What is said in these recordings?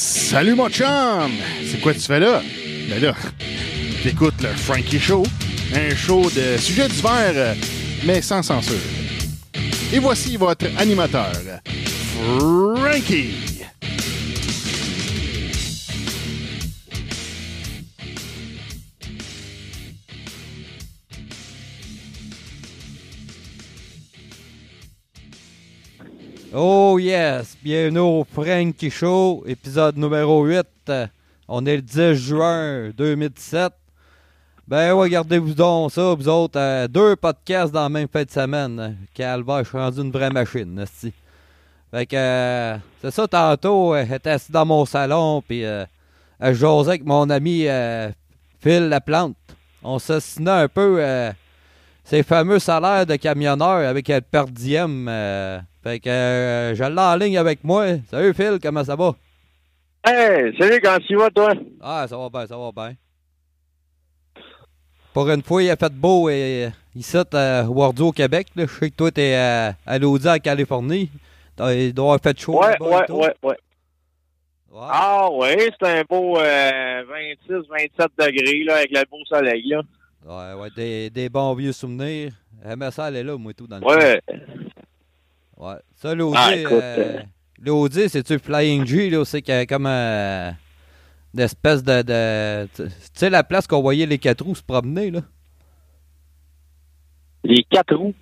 Salut mon chum! C'est quoi tu fais là? Ben là, t'écoutes le Frankie Show, un show de sujets divers, euh, mais sans censure. Et voici votre animateur, Frankie! Oh yes! Bienvenue au Frankie Show, épisode numéro 8. Euh, On est le 10 juin 2017. Ben regardez-vous donc ça, vous autres. euh, deux podcasts dans la même fin de semaine. Calvaire, je suis rendu une vraie machine, esti. Fait que, euh, c'est ça, tantôt, euh, j'étais assis dans mon salon, puis euh, je avec mon ami Phil Laplante. On s'assinait un peu ces fameux salaires de camionneur avec le per diem. euh, fait que euh, je l'ai en ligne avec moi. Salut Phil, comment ça va? Hey, salut, comment tu vas, toi? Ah, ça va bien, ça va bien. Pour une fois, il a fait beau et ici à Wardy au Québec. Là. Je sais que toi, t'es euh, à l'Audi en Californie. Il doit avoir fait chaud. Ouais, ouais, ouais, ouais. Ah, ouais, c'est un beau euh, 26, 27 degrés, là, avec le beau soleil, là. Ouais, ouais, des, des bons vieux souvenirs. Ça aller là, moi, tout, dans le temps. Ouais. Ouais. Ça, l'Audi, Ah, euh, l'Audi, c'est-tu Flying G, là, c'est comme euh, une espèce de... de tu sais, la place qu'on voyait les quatre roues se promener, là? Les quatre roues?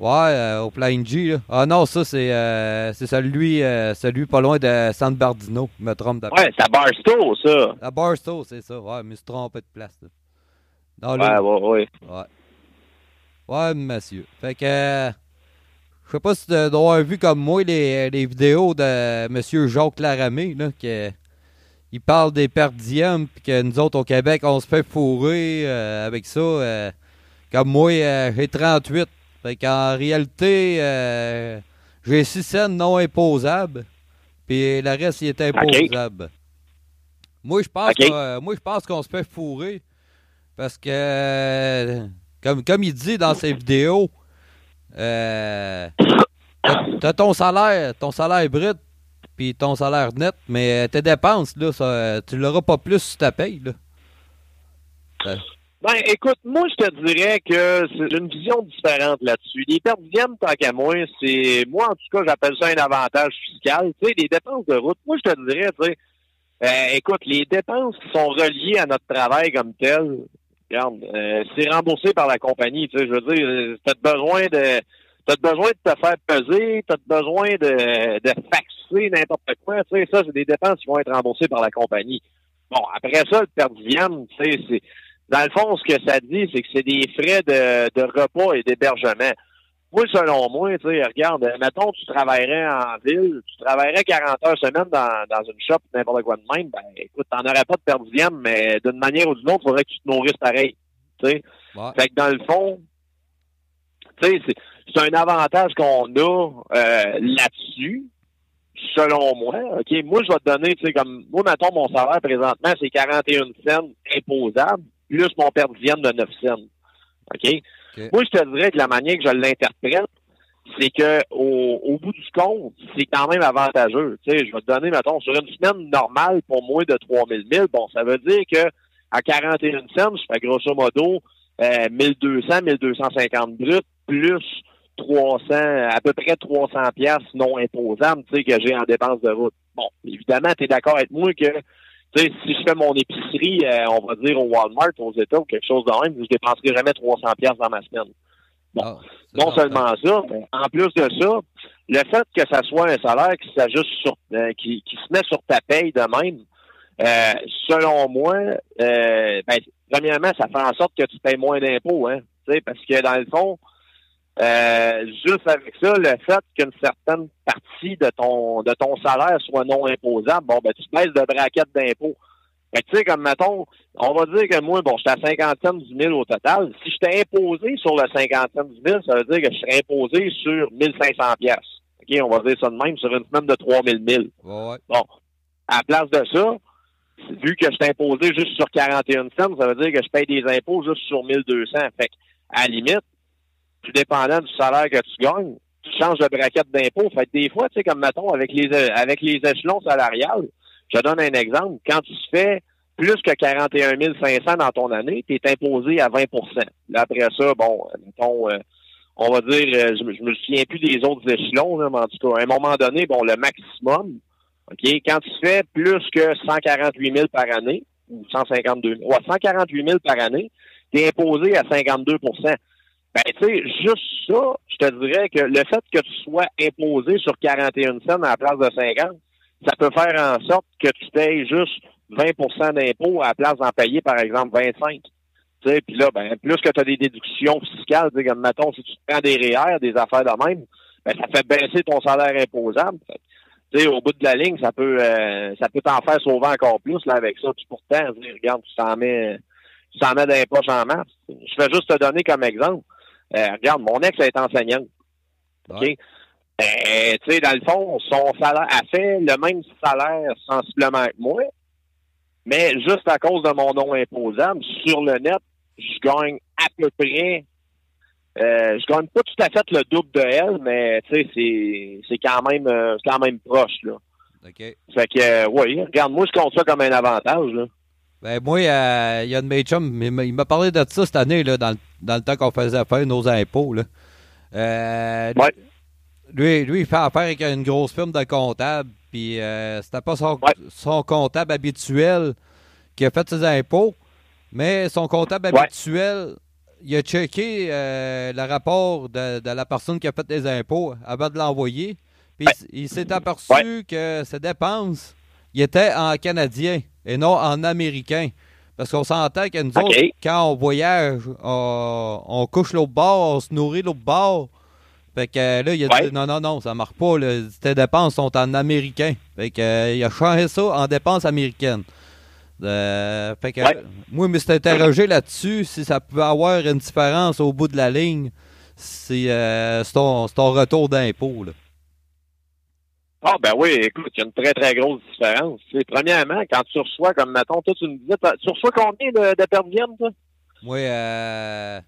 Ouais, euh, au Flying G, là. Ah non, ça, c'est euh, c'est celui, euh, celui pas loin de San Bernardino, je me trompe Ouais, c'est à Barstow, ça. À Barstow, c'est ça. Ouais, je me suis trompé de place, là. Dans Ouais, ouais, ouais. Ouais. Ouais, monsieur. Fait que. euh, Je sais pas si tu dois avoir vu comme moi les, les vidéos de monsieur Jacques Laramé, là, que. Il parle des per diem, puis que nous autres au Québec, on se fait fourrer euh, avec ça. euh, comme moi, j'ai 38. Fait qu'en réalité, j'ai 6 cents non imposables, puis le reste, il est imposable. Moi, je pense Ok. que- moi, je pense qu'on se fait fourrer parce que, comme, comme il dit dans ses vidéos, euh, t'as- ton salaire, ton salaire brut, puis ton salaire net, mais tes dépenses, là, tu l'auras pas plus sur ta paye, là. Ben, écoute, moi, je te dirais que c'est une vision différente là-dessus. Les pertes diem, tant qu'à moi, c'est, moi, en tout cas, j'appelle ça un avantage fiscal. Tu sais, les dépenses de route, moi, je te dirais, tu euh, écoute, les dépenses qui sont reliées à notre travail comme tel, regarde, euh, c'est remboursé par la compagnie. Tu sais, je veux dire, t'as besoin de, t'as besoin de te faire peser, t'as besoin de, de faxer n'importe quoi. Tu sais, ça, c'est des dépenses qui vont être remboursées par la compagnie. Bon, après ça, le per diem, tu sais, c'est, dans le fond, ce que ça dit, c'est que c'est des frais de, de repas et d'hébergement. Moi, selon moi, tu sais, regarde, euh, mettons, tu travaillerais en ville, tu travaillerais 40 heures semaine dans, dans une shop, n'importe quoi de même, ben, écoute, t'en aurais pas de per diem, mais d'une manière ou d'une autre, il faudrait que tu te nourrisses pareil, tu sais. Ouais. Fait que dans le fond, tu sais, c'est, un avantage qu'on a euh, là-dessus, selon moi. OK, moi, je vais te donner, tu sais, comme, moi, mettons, mon salaire présentement, c'est 41 cents imposable, plus mon per diem de 9 cents. OK? Moi, je te dirais que la manière que je l'interprète, c'est que au, bout du compte, c'est quand même avantageux. Tu sais, je vais te donner, mettons, sur une semaine normale pour moi de 3000 000, bon, ça veut dire que à 41 cents, je fais grosso modo euh, 1200, 1250 brut, plus 300, à peu près 300 pièces non imposables, tu sais, que j'ai en dépenses de route. Bon, évidemment, tu es d'accord avec moi que, tu sais, si je fais mon épicerie, euh, on va dire au Walmart, aux États ou quelque chose de même, je dépenserai jamais 300 pièces dans ma semaine. Bon. Ah, Non seulement ça, mais en plus de ça, le fait que ça soit un salaire qui s'ajuste sur, euh, qui, qui se met sur ta paye de même, euh, selon moi, euh, ben, premièrement, ça fait en sorte que tu payes moins d'impôts, hein. Parce que dans le fond, euh, juste avec ça, le fait qu'une certaine partie de ton de ton salaire soit non imposable, bon, ben tu baisses de braquette d'impôts. Fait que, tu sais, comme mettons, on va dire que moi, bon, j'étais à 50 cents du 1000 au total. Si j'étais imposé sur le 50 cents du 1000, ça veut dire que je serais imposé sur 1500 pièces. OK, on va dire ça de même, sur une semaine de 3000 000. Ouais. Bon, à la place de ça, vu que je suis imposé juste sur 41 cents, ça veut dire que je paye des impôts juste sur 1200. Fait que, à la limite, tout dépendant du salaire que tu gagnes, tu changes de braquette d'impôt. Fait que des fois, tu sais, comme mettons, avec les avec les échelons salariales, Je donne un exemple. Quand tu fais plus que 41 500 dans ton année, tu es imposé à 20 Là, après ça, bon, mettons, euh, on va dire, euh, je, me souviens plus des autres échelons, mais en tout cas, à un moment donné, bon, le maximum, OK, quand tu fais plus que 148 000 par année, ou 152 000, ouais, 148 000 par année, tu es imposé à 52 ben, tu sais, juste ça, je te dirais que le fait que tu sois imposé sur 41 cents à la place de 50, ça peut faire en sorte que tu payes juste 20% d'impôts à la place d'en payer, par exemple, 25 puis là, ben, plus que tu as des déductions fiscales, comme mettons, si tu prends des REER, des affaires de même, ben, ça fait baisser ton salaire imposable. sais, au bout de la ligne, ça peut euh, ça peut t'en faire sauver encore plus là avec ça. Puis pourtant, regarde, tu t'en mets tu t'en mets dans les poches en masse. Je vais juste te donner comme exemple. Euh, regarde, mon ex est enseignante. OK? Ben, tu sais, dans le fond, son salaire a fait le même salaire sensiblement que moi, mais juste à cause de mon nom imposable, sur le net, je gagne à peu près. Euh, je gagne pas tout à fait le double de elle, mais tu sais, c'est, c'est quand même euh, quand même proche là. OK. Fait que euh, oui, regarde, moi je compte ça comme un avantage là. Ben moi, il y a de mes chums, il m'a parlé de ça cette année là, dans, le, dans le temps qu'on faisait faire nos impôts là. ouais. Lui, lui, il fait affaire avec une grosse firme de comptable, puis c'était pas son, son comptable habituel qui a fait ses impôts. Mais son comptable habituel, il a checké euh, le rapport de, la personne qui a fait les impôts avant de l'envoyer. Puis il, s'est aperçu que ses dépenses il étaient en canadien et non en américain. Parce qu'on s'entend que nous autres, quand on voyage, on, couche l'autre bord, on se nourrit l'autre bord. Fait que là, il a dit non, non, non, ça marche pas. tes dépenses sont en américain. Fait que, euh, il a changé ça en dépenses américaines. Euh, fait que, moi, je me suis interrogé là-dessus si ça pouvait avoir une différence au bout de la ligne. C'est euh, ton, retour d'impôt. Ah, ben oui, écoute, il y a une très, très grosse différence. premièrement, quand tu reçois, comme mettons, toi, tu me disais, tu reçois combien de, de per toi? Moi, euh,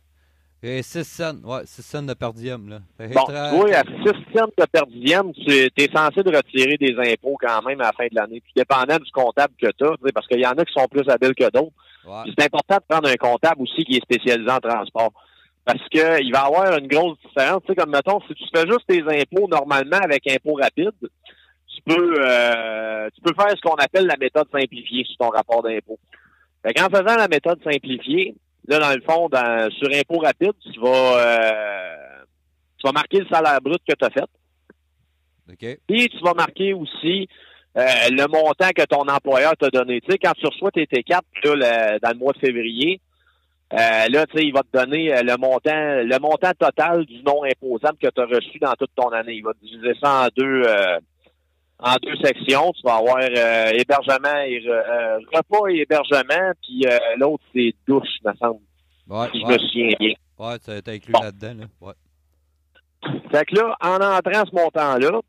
6 cents, ouais, 6 cents de per diem, là. Bon, oui, à 6 cents de per diem, tu es censé de retirer des impôts quand même à la fin de l'année. Puis dépendant du comptable que tu as, parce qu'il y en a qui sont plus habiles que d'autres. C'est important de prendre un comptable aussi qui est spécialisé en transport. Parce que il va y avoir une grosse différence. Tu sais, comme mettons, si tu fais juste tes impôts normalement avec impôts rapides, tu peux euh, tu peux faire ce qu'on appelle la méthode simplifiée sur ton rapport d'impôt. En faisant la méthode simplifiée, Là, dans le fond, dans, sur impôt rapide, tu vas, euh, tu vas marquer le salaire brut que tu as fait. OK. Puis tu vas marquer aussi euh, le montant que ton employeur t'a donné. Tu sais, quand tu reçois tes T4 là, dans le mois de février, euh, là, tu sais, il va te donner le montant, le montant total du non imposable que tu as reçu dans toute ton année. Il va te diviser ça en deux, en deux sections. Tu vas avoir euh, hébergement et euh, repas et hébergement, puis euh, l'autre c'est douche, me semble. Ouais, si je me souviens bien. Ouais, été inclus là-dedans, là. Ouais. Fait que là, en entrant ce montant-là,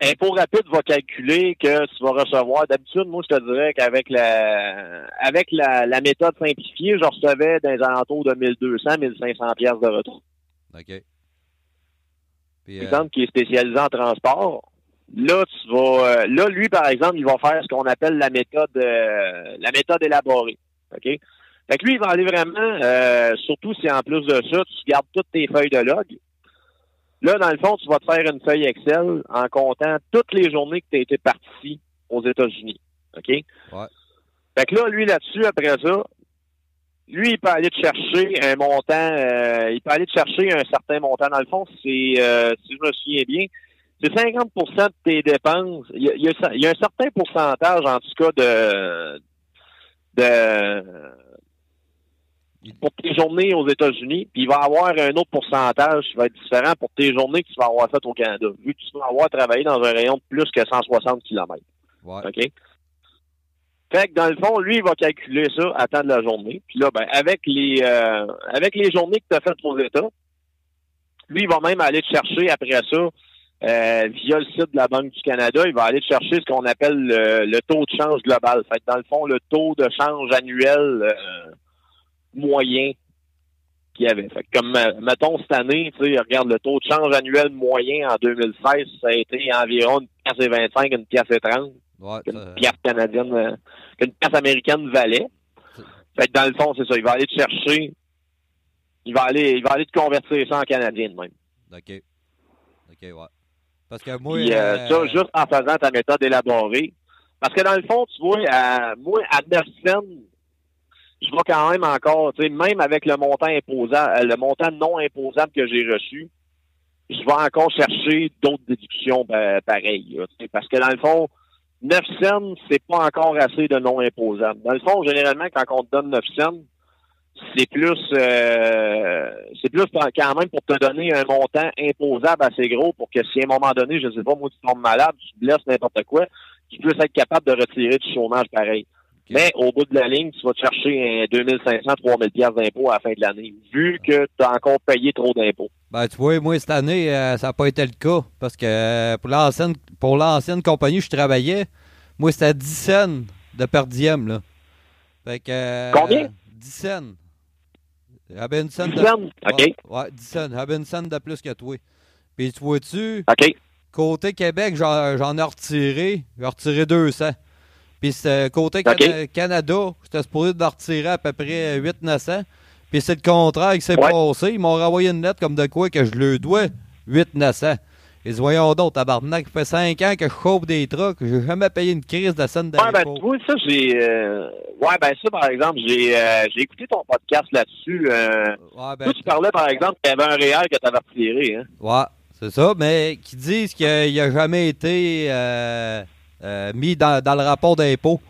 Impôt rapide va calculer que tu vas recevoir. D'habitude, moi, je te dirais qu'avec la avec la, la, méthode simplifiée, je recevais dans les alentours de 1200, 1500 pièces de retour. OK. Puis, exemple, qui est spécialisé en transport, Là, tu vas, euh, là, lui, par exemple, il va faire ce qu'on appelle la méthode, euh, la méthode élaborée. OK? Fait que lui, il va aller vraiment, euh, surtout si en plus de ça, tu gardes toutes tes feuilles de log. Là, dans le fond, tu vas te faire une feuille Excel en comptant toutes les journées que tu as été parti aux États-Unis. OK? Ouais. Fait que là, lui, là-dessus, après ça, lui, il peut aller te chercher un montant, il peut aller te chercher un certain montant. Dans le fond, c'est, si je me souviens bien, c'est 50% de tes dépenses. Il y, a, un certain pourcentage, en tout cas, de, de pour tes journées aux États-Unis, puis il va avoir un autre pourcentage qui va être différent pour tes journées que tu vas avoir faites au Canada, vu que tu vas avoir travaillé dans un rayon de plus que 160 km. Ouais. OK? Fait que dans le fond, lui, il va calculer ça à temps de la journée. Puis là, ben, avec les euh, avec les journées que tu as faites aux États, lui, il va même aller te chercher après ça euh, via le site de la Banque du Canada, il va aller chercher ce qu'on appelle le, taux de change global. Fait dans le fond, le taux de change annuel euh, moyen qu'il y avait. Fait que comme, euh, mettons, cette année, tu sais, regarde, le taux de change annuel moyen en 2016, ça a été environ une pièce et 25, une pièce et 30, Ouais, qu'une ça- pièce canadienne, euh, qu'une pièce américaine valait. Fait que dans le fond, c'est ça. Il va aller te chercher, il va aller, il va aller te convertir ça en canadien de même. OK. OK, ouais. Parce que moi. Puis, euh, euh, ça, juste en faisant ta méthode élaborée. Parce que dans le fond, tu vois, à, moi, à 9 cents, je vais quand même encore, tu sais, même avec le montant imposable, euh, le montant non imposable que j'ai reçu, je vais encore chercher d'autres déductions pa- pareilles. parce que dans le fond, 9 cents, c'est pas encore assez de non imposable. Dans le fond, généralement, quand on te donne 9 cents, c'est plus euh, c'est plus quand même pour te donner un montant imposable assez gros pour que si à un moment donné, je sais pas, moi tu tombes malade, tu te blesses n'importe quoi, tu puisses être capable de retirer du chômage pareil. Mais au bout de la ligne, tu vas te chercher un 2500, 3000 pièces d'impôts à la fin de l'année, vu que tu as encore payé trop d'impôts. Ben, tu vois, moi, cette année, euh, ça n'a pas été le cas. Parce que euh, pour l'ancienne pour l'ancienne compagnie où je travaillais, moi, c'était 10 cents de per diem, là. Fait que. euh, Combien? 10 cents. J'avais une scène 10 de. cents? OK. Ouais, ouais, 10 cents. J'avais une scène de plus que toi. Puis tu vois-tu, OK. côté Québec, j'en j'en ai retiré. J'ai retiré 200. Puis c'est côté Cana- Canada, j'étais supposé de retirer à peu près 800-900. Puis c'est le contraire qui s'est Ouais. passé. Ils m'ont renvoyé une lettre comme de quoi que je le dois 800-900. Ils disent, voyons donc, tabarnak, ça fait 5 ans que je chauffe des trucks. J'ai jamais payé une crise de scène Ouais, ben, d'impôt. vois, ça, j'ai. euh, Ouais, ben, ça, par exemple, j'ai euh, j'ai écouté ton podcast là-dessus. Euh... Ouais, ben, Toi, tu parlais, par exemple, qu'il y avait un réel que tu avais retiré, hein? Ouais, c'est ça, mais qui disent qu'il n'a jamais été euh, mis dans, dans le rapport d'impôt.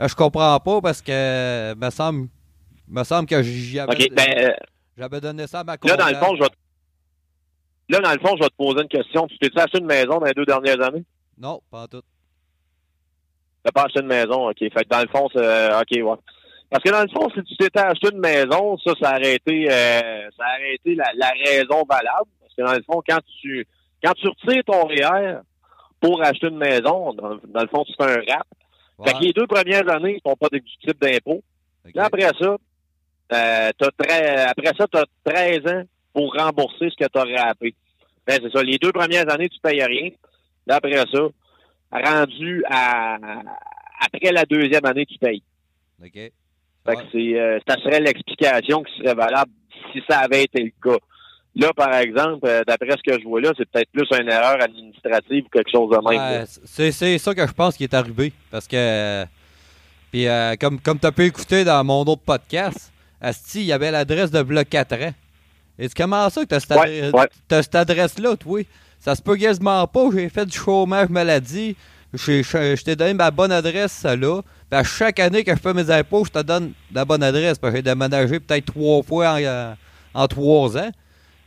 Euh, je comprends pas parce que me semble me semble que j'y avais, OK. Ben, euh, j'avais donné ça à ma là, dans le fond, je vais te... Là, dans le fond, je vais te poser une question. Tu t'es acheté une maison dans les deux dernières années? Non, pas en tout. T'as pas acheté une maison, OK. Fait que dans le fond, c'est... euh, OK, ouais. Parce que dans le fond, si tu t'étais acheté une maison, ça, ça aurait été, euh, ça aurait été la, la raison valable. Parce que dans le fond, quand tu quand tu retires ton REER pour acheter une maison, dans, dans le fond, tu fais un rap. Ouais, Fait que les deux premières années, ils sont pas déductibles d'impôt. ok. Là, après ça, euh, après ça, tu as 13 ans pour rembourser ce que tu as rappé. Ben, c'est ça. Les deux premières années, tu payes rien. Là, après ça, rendu à après la deuxième année, tu payes. OK. Fait Ouais. que c'est euh, ça serait l'explication qui serait valable si ça avait été le cas. Là, par exemple, euh, d'après ce que je vois là, c'est peut-être plus une erreur administrative ou quelque chose de même. Ouais, c'est, ça que je pense qui est arrivé. Parce que, euh, puis euh, comme, comme tu as pu écouter dans mon autre podcast, Asti, il y avait l'adresse de Bloc 4 ans. Et c'est comment ça que tu as cette, Ouais, ouais. cette adresse-là, toi? Ça se peut quasiment pas. J'ai fait du chômage maladie. Je t'ai donné ma bonne adresse, là. Puis à chaque année que je fais mes impôts, je te donne la bonne adresse. Parce que j'ai déménagé peut-être trois fois en, en trois ans.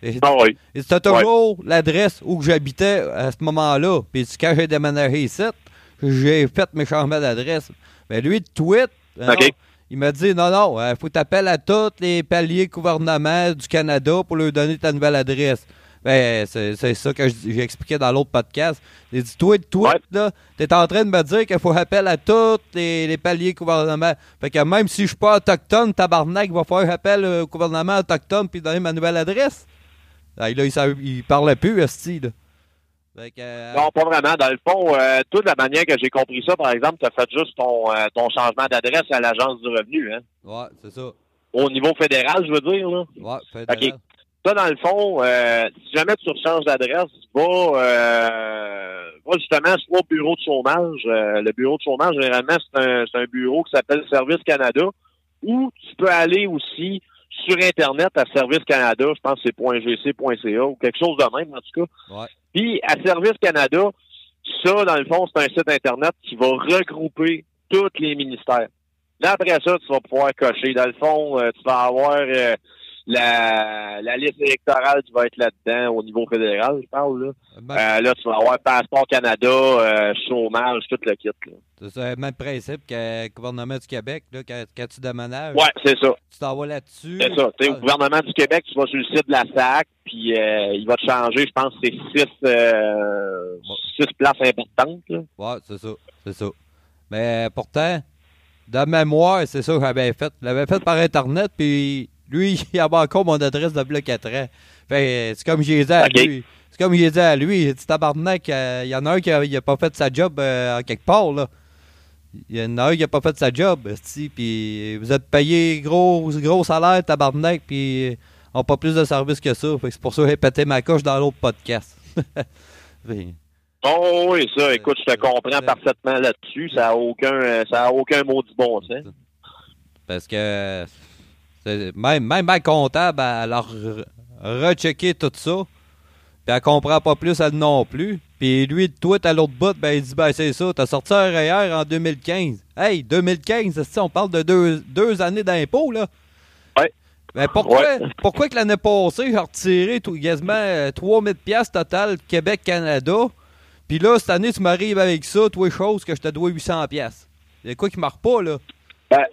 Et- Ah oui. c'était toujours l'adresse où j'habitais à ce moment-là. Puis quand j'ai déménagé ici, j'ai fait mes changements d'adresse. Mais lui, de tweet, euh, il m'a dit non, non, il faut que tu appelles à tous les paliers gouvernement du Canada pour leur donner ta nouvelle adresse. Ben, c'est c'est ça que j'ai expliqué dans l'autre podcast. J'ai dit, toi, tweet, Ouais. là, t'es en train de me dire qu'il faut appeler à tous les, les paliers gouvernement. Fait que même si je suis pas autochtone, tabarnak, il va falloir appeler au gouvernement autochtone puis donner ma nouvelle adresse. Là, il, savait- il parlait plus, Esti, là. Fait que, euh, Non, pas vraiment. Dans le fond, euh, toute la manière que j'ai compris ça, par exemple, tu as fait juste ton, euh, ton changement d'adresse à l'Agence du revenu, hein? ouais, c'est ça. Au niveau fédéral, je veux dire, là. Ouais, fédéral. Ça, dans le fond, euh, si jamais tu rechanges d'adresse, va, va justement soit au bureau de chômage. Le bureau de chômage, généralement, c'est un, c'est un bureau qui s'appelle Service Canada. Ou tu peux aller aussi sur Internet à Service Canada, je pense que c'est .gc.ca ou quelque chose de même, en tout cas. Ouais. Puis à Service Canada, ça, dans le fond, c'est un site Internet qui va regrouper tous les ministères. Là, après ça, tu vas pouvoir cocher. Dans le fond, euh, tu vas avoir euh, la, la liste électorale qui va être là-dedans au niveau fédéral, je parle. Là, Ben, Euh, là tu vas avoir Passeport Canada, euh, chômage, tout le kit. C'est le même principe que le gouvernement du Québec, là, quand, quand tu déménages. Ouais, c'est ça. Tu t'en vas là-dessus. C'est ça. Ah, au gouvernement du Québec, tu vas sur le site de la SAC, puis euh, il va te changer, je pense, c'est six, euh, six places importantes. Ouais, c'est ça. C'est ça. Mais pourtant, de mémoire, c'est ça que j'avais fait. Je l'avais fait par Internet, puis Lui, il a encore mon adresse de bloc 4 ans. Fait, c'est comme j'ai dit à lui. C'est comme j'ai dit à lui. Dit tabarnak, il y en a un qui a, pas fait sa job à quelque part, là. Il y en a un qui a pas fait sa job, puis vous êtes payé gros, gros salaire, tabarnak, puis on pas plus de services que ça. c'est pour ça que j'ai pété ma coche dans l'autre podcast. oh oui, ça, écoute, je te comprends parfaitement là-dessus. Ça n'a aucun, ça a aucun mot du bon sens. Parce que même, même ma comptable, elle a rechecké tout ça. Puis elle comprend pas plus, elle non plus. Puis lui, toi, à l'autre bout, ben, il dit, ben, c'est ça, t'as sorti un REER en 2015. Hey, 2015, on parle de deux, deux années d'impôts, là? Ouais. Ben, pourquoi, pourquoi que l'année passée, j'ai retiré tout, quasiment 3000 euh, pièces total Québec-Canada, puis là, cette année, tu m'arrives avec ça, toi, chose que je te dois 800 pièces. Il y a quoi qui marche pas, là? Ben,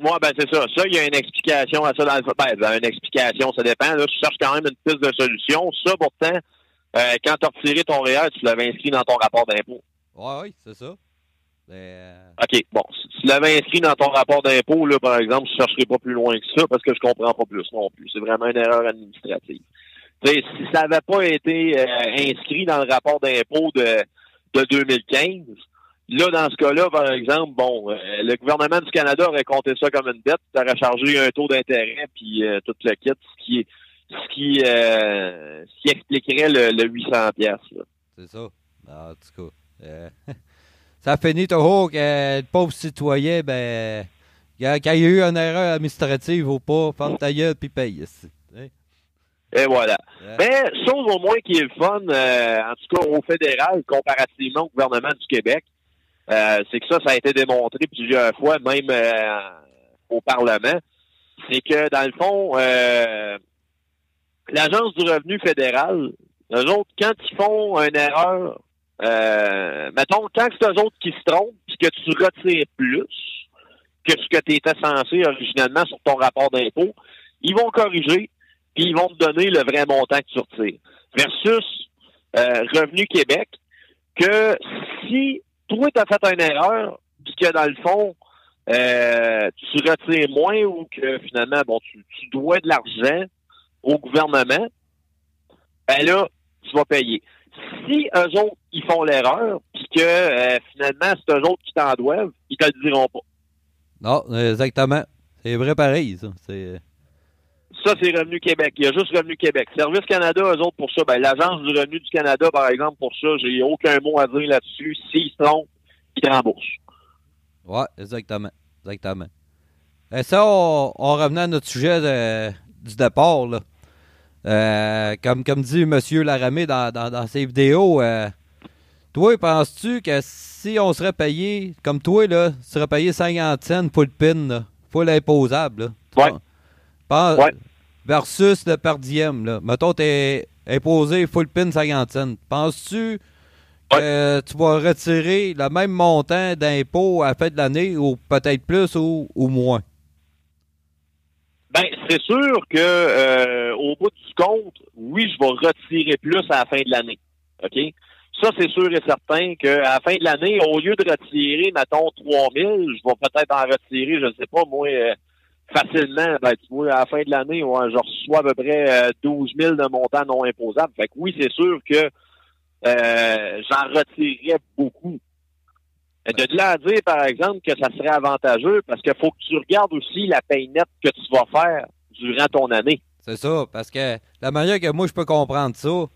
moi, ben, c'est ça. Ça, il y a une explication à ça dans le... Ben, ben, une explication, ça dépend. Là, tu cherches quand même une piste de solution. Ça, pourtant, euh, quand tu as retiré ton REER, tu l'avais inscrit dans ton rapport d'impôt. Oui, oui, c'est ça. Euh, OK, bon. Si tu l'avais inscrit dans ton rapport d'impôt, là, par exemple, je ne chercherai pas plus loin que ça parce que je comprends pas plus non plus. C'est vraiment une erreur administrative. si ça n'avait pas été euh, inscrit dans le rapport d'impôt de, de 2015, là, dans ce cas-là, par exemple, bon, le gouvernement du Canada aurait compté ça comme une dette, tu aurais chargé un taux d'intérêt, puis tout le kit, ce qui est ce qui, euh, ce qui expliquerait le, 800 pièces. C'est ça. En tout cas, euh, ça finit toujours que le pauvre citoyen, ben, quand il y a eu une erreur administrative ou pas, ferme ta gueule puis paye. Hein? Et voilà. Mais, chose au moins qui est le fun, euh, en tout cas au fédéral, comparativement au gouvernement du Québec, c'est que ça, ça a été démontré plusieurs fois, même au Parlement, c'est que, dans le fond, l'Agence du revenu fédéral, eux autres, quand ils font une erreur, euh, mettons, que c'est eux autres qui se trompent, puis que tu retires plus que ce que tu étais censé originellement sur ton rapport d'impôt, ils vont corriger, puis ils vont te donner le vrai montant que tu retires. Versus euh, Revenu Québec, que si toi, tu as fait une erreur, puis que dans le fond, euh, tu retires moins ou que finalement, bon, tu, dois de l'argent, au gouvernement, ben là, tu vas payer. Si eux autres, ils font l'erreur, puis que euh, finalement, c'est eux autres qui t'en doivent, ils te le diront pas. Non, exactement. C'est vrai pareil, ça. C'est... Ça, c'est Revenu Québec. Il y a juste Revenu Québec. Service Canada, eux autres, pour ça, ben, l'Agence du revenu du Canada, par exemple, pour ça, j'ai aucun mot à dire là-dessus. S'ils se trompent, ils remboursent. Oui, exactement. Exactement. Et ça, on, on revenait à notre sujet de, du départ, là. Euh, comme, comme dit M. Laramé dans, dans, ses vidéos, euh, toi, penses-tu que si on serait payé, comme toi, là, serait payé 50 cents pour le pin, là, full imposable, là, versus le per diem, là. Mettons, t'es imposé full pin 50 cents. Penses-tu que tu vas retirer le même montant d'impôt à la fin de l'année, ou peut-être plus ou, ou moins? Ben, c'est sûr que euh, au bout du compte, oui, je vais retirer plus à la fin de l'année. OK? Ça, c'est sûr et certain qu'à la fin de l'année, au lieu de retirer, mettons, 3 000, je vais peut-être en retirer, je ne sais pas, moi, euh, facilement. Ben, tu vois, à la fin de l'année, ouais, je reçois à peu près 12 euh, 000 de montant non imposable. Fait que oui, c'est sûr que j'en retirerais beaucoup. De là à dire, par exemple, que ça serait avantageux, parce qu'il faut que tu regardes aussi la paye nette que tu vas faire durant ton année. C'est ça, parce que la manière que moi je peux comprendre ça,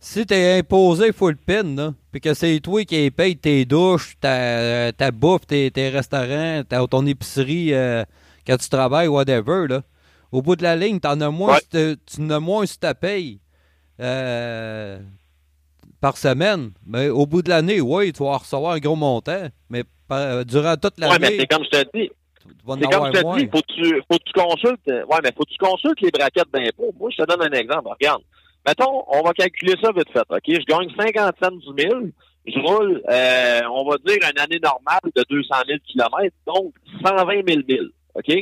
si tu es imposé full pin, puis que c'est toi qui payes tes douches, ta, bouffe, tes, restaurants, ta, ton épicerie euh, quand tu travailles, whatever, là, au bout de la ligne, en as moins, tu en as moins si tu payes. Euh, par semaine. Mais au bout de l'année, oui, tu vas recevoir un gros montant. Mais durant toute l'année. Oui, mais c'est comme je te dis. C'est comme je te dis, faut que tu, faut que tu consultes. Ouais, mais faut que tu consultes les braquettes d'impôt. Moi, je te donne un exemple. Regarde. Mettons, on va calculer ça vite fait. OK? Je gagne 50 cents du mille. Je roule, euh, on va dire, une année normale de 200 000 km, donc 120 000 milles. OK?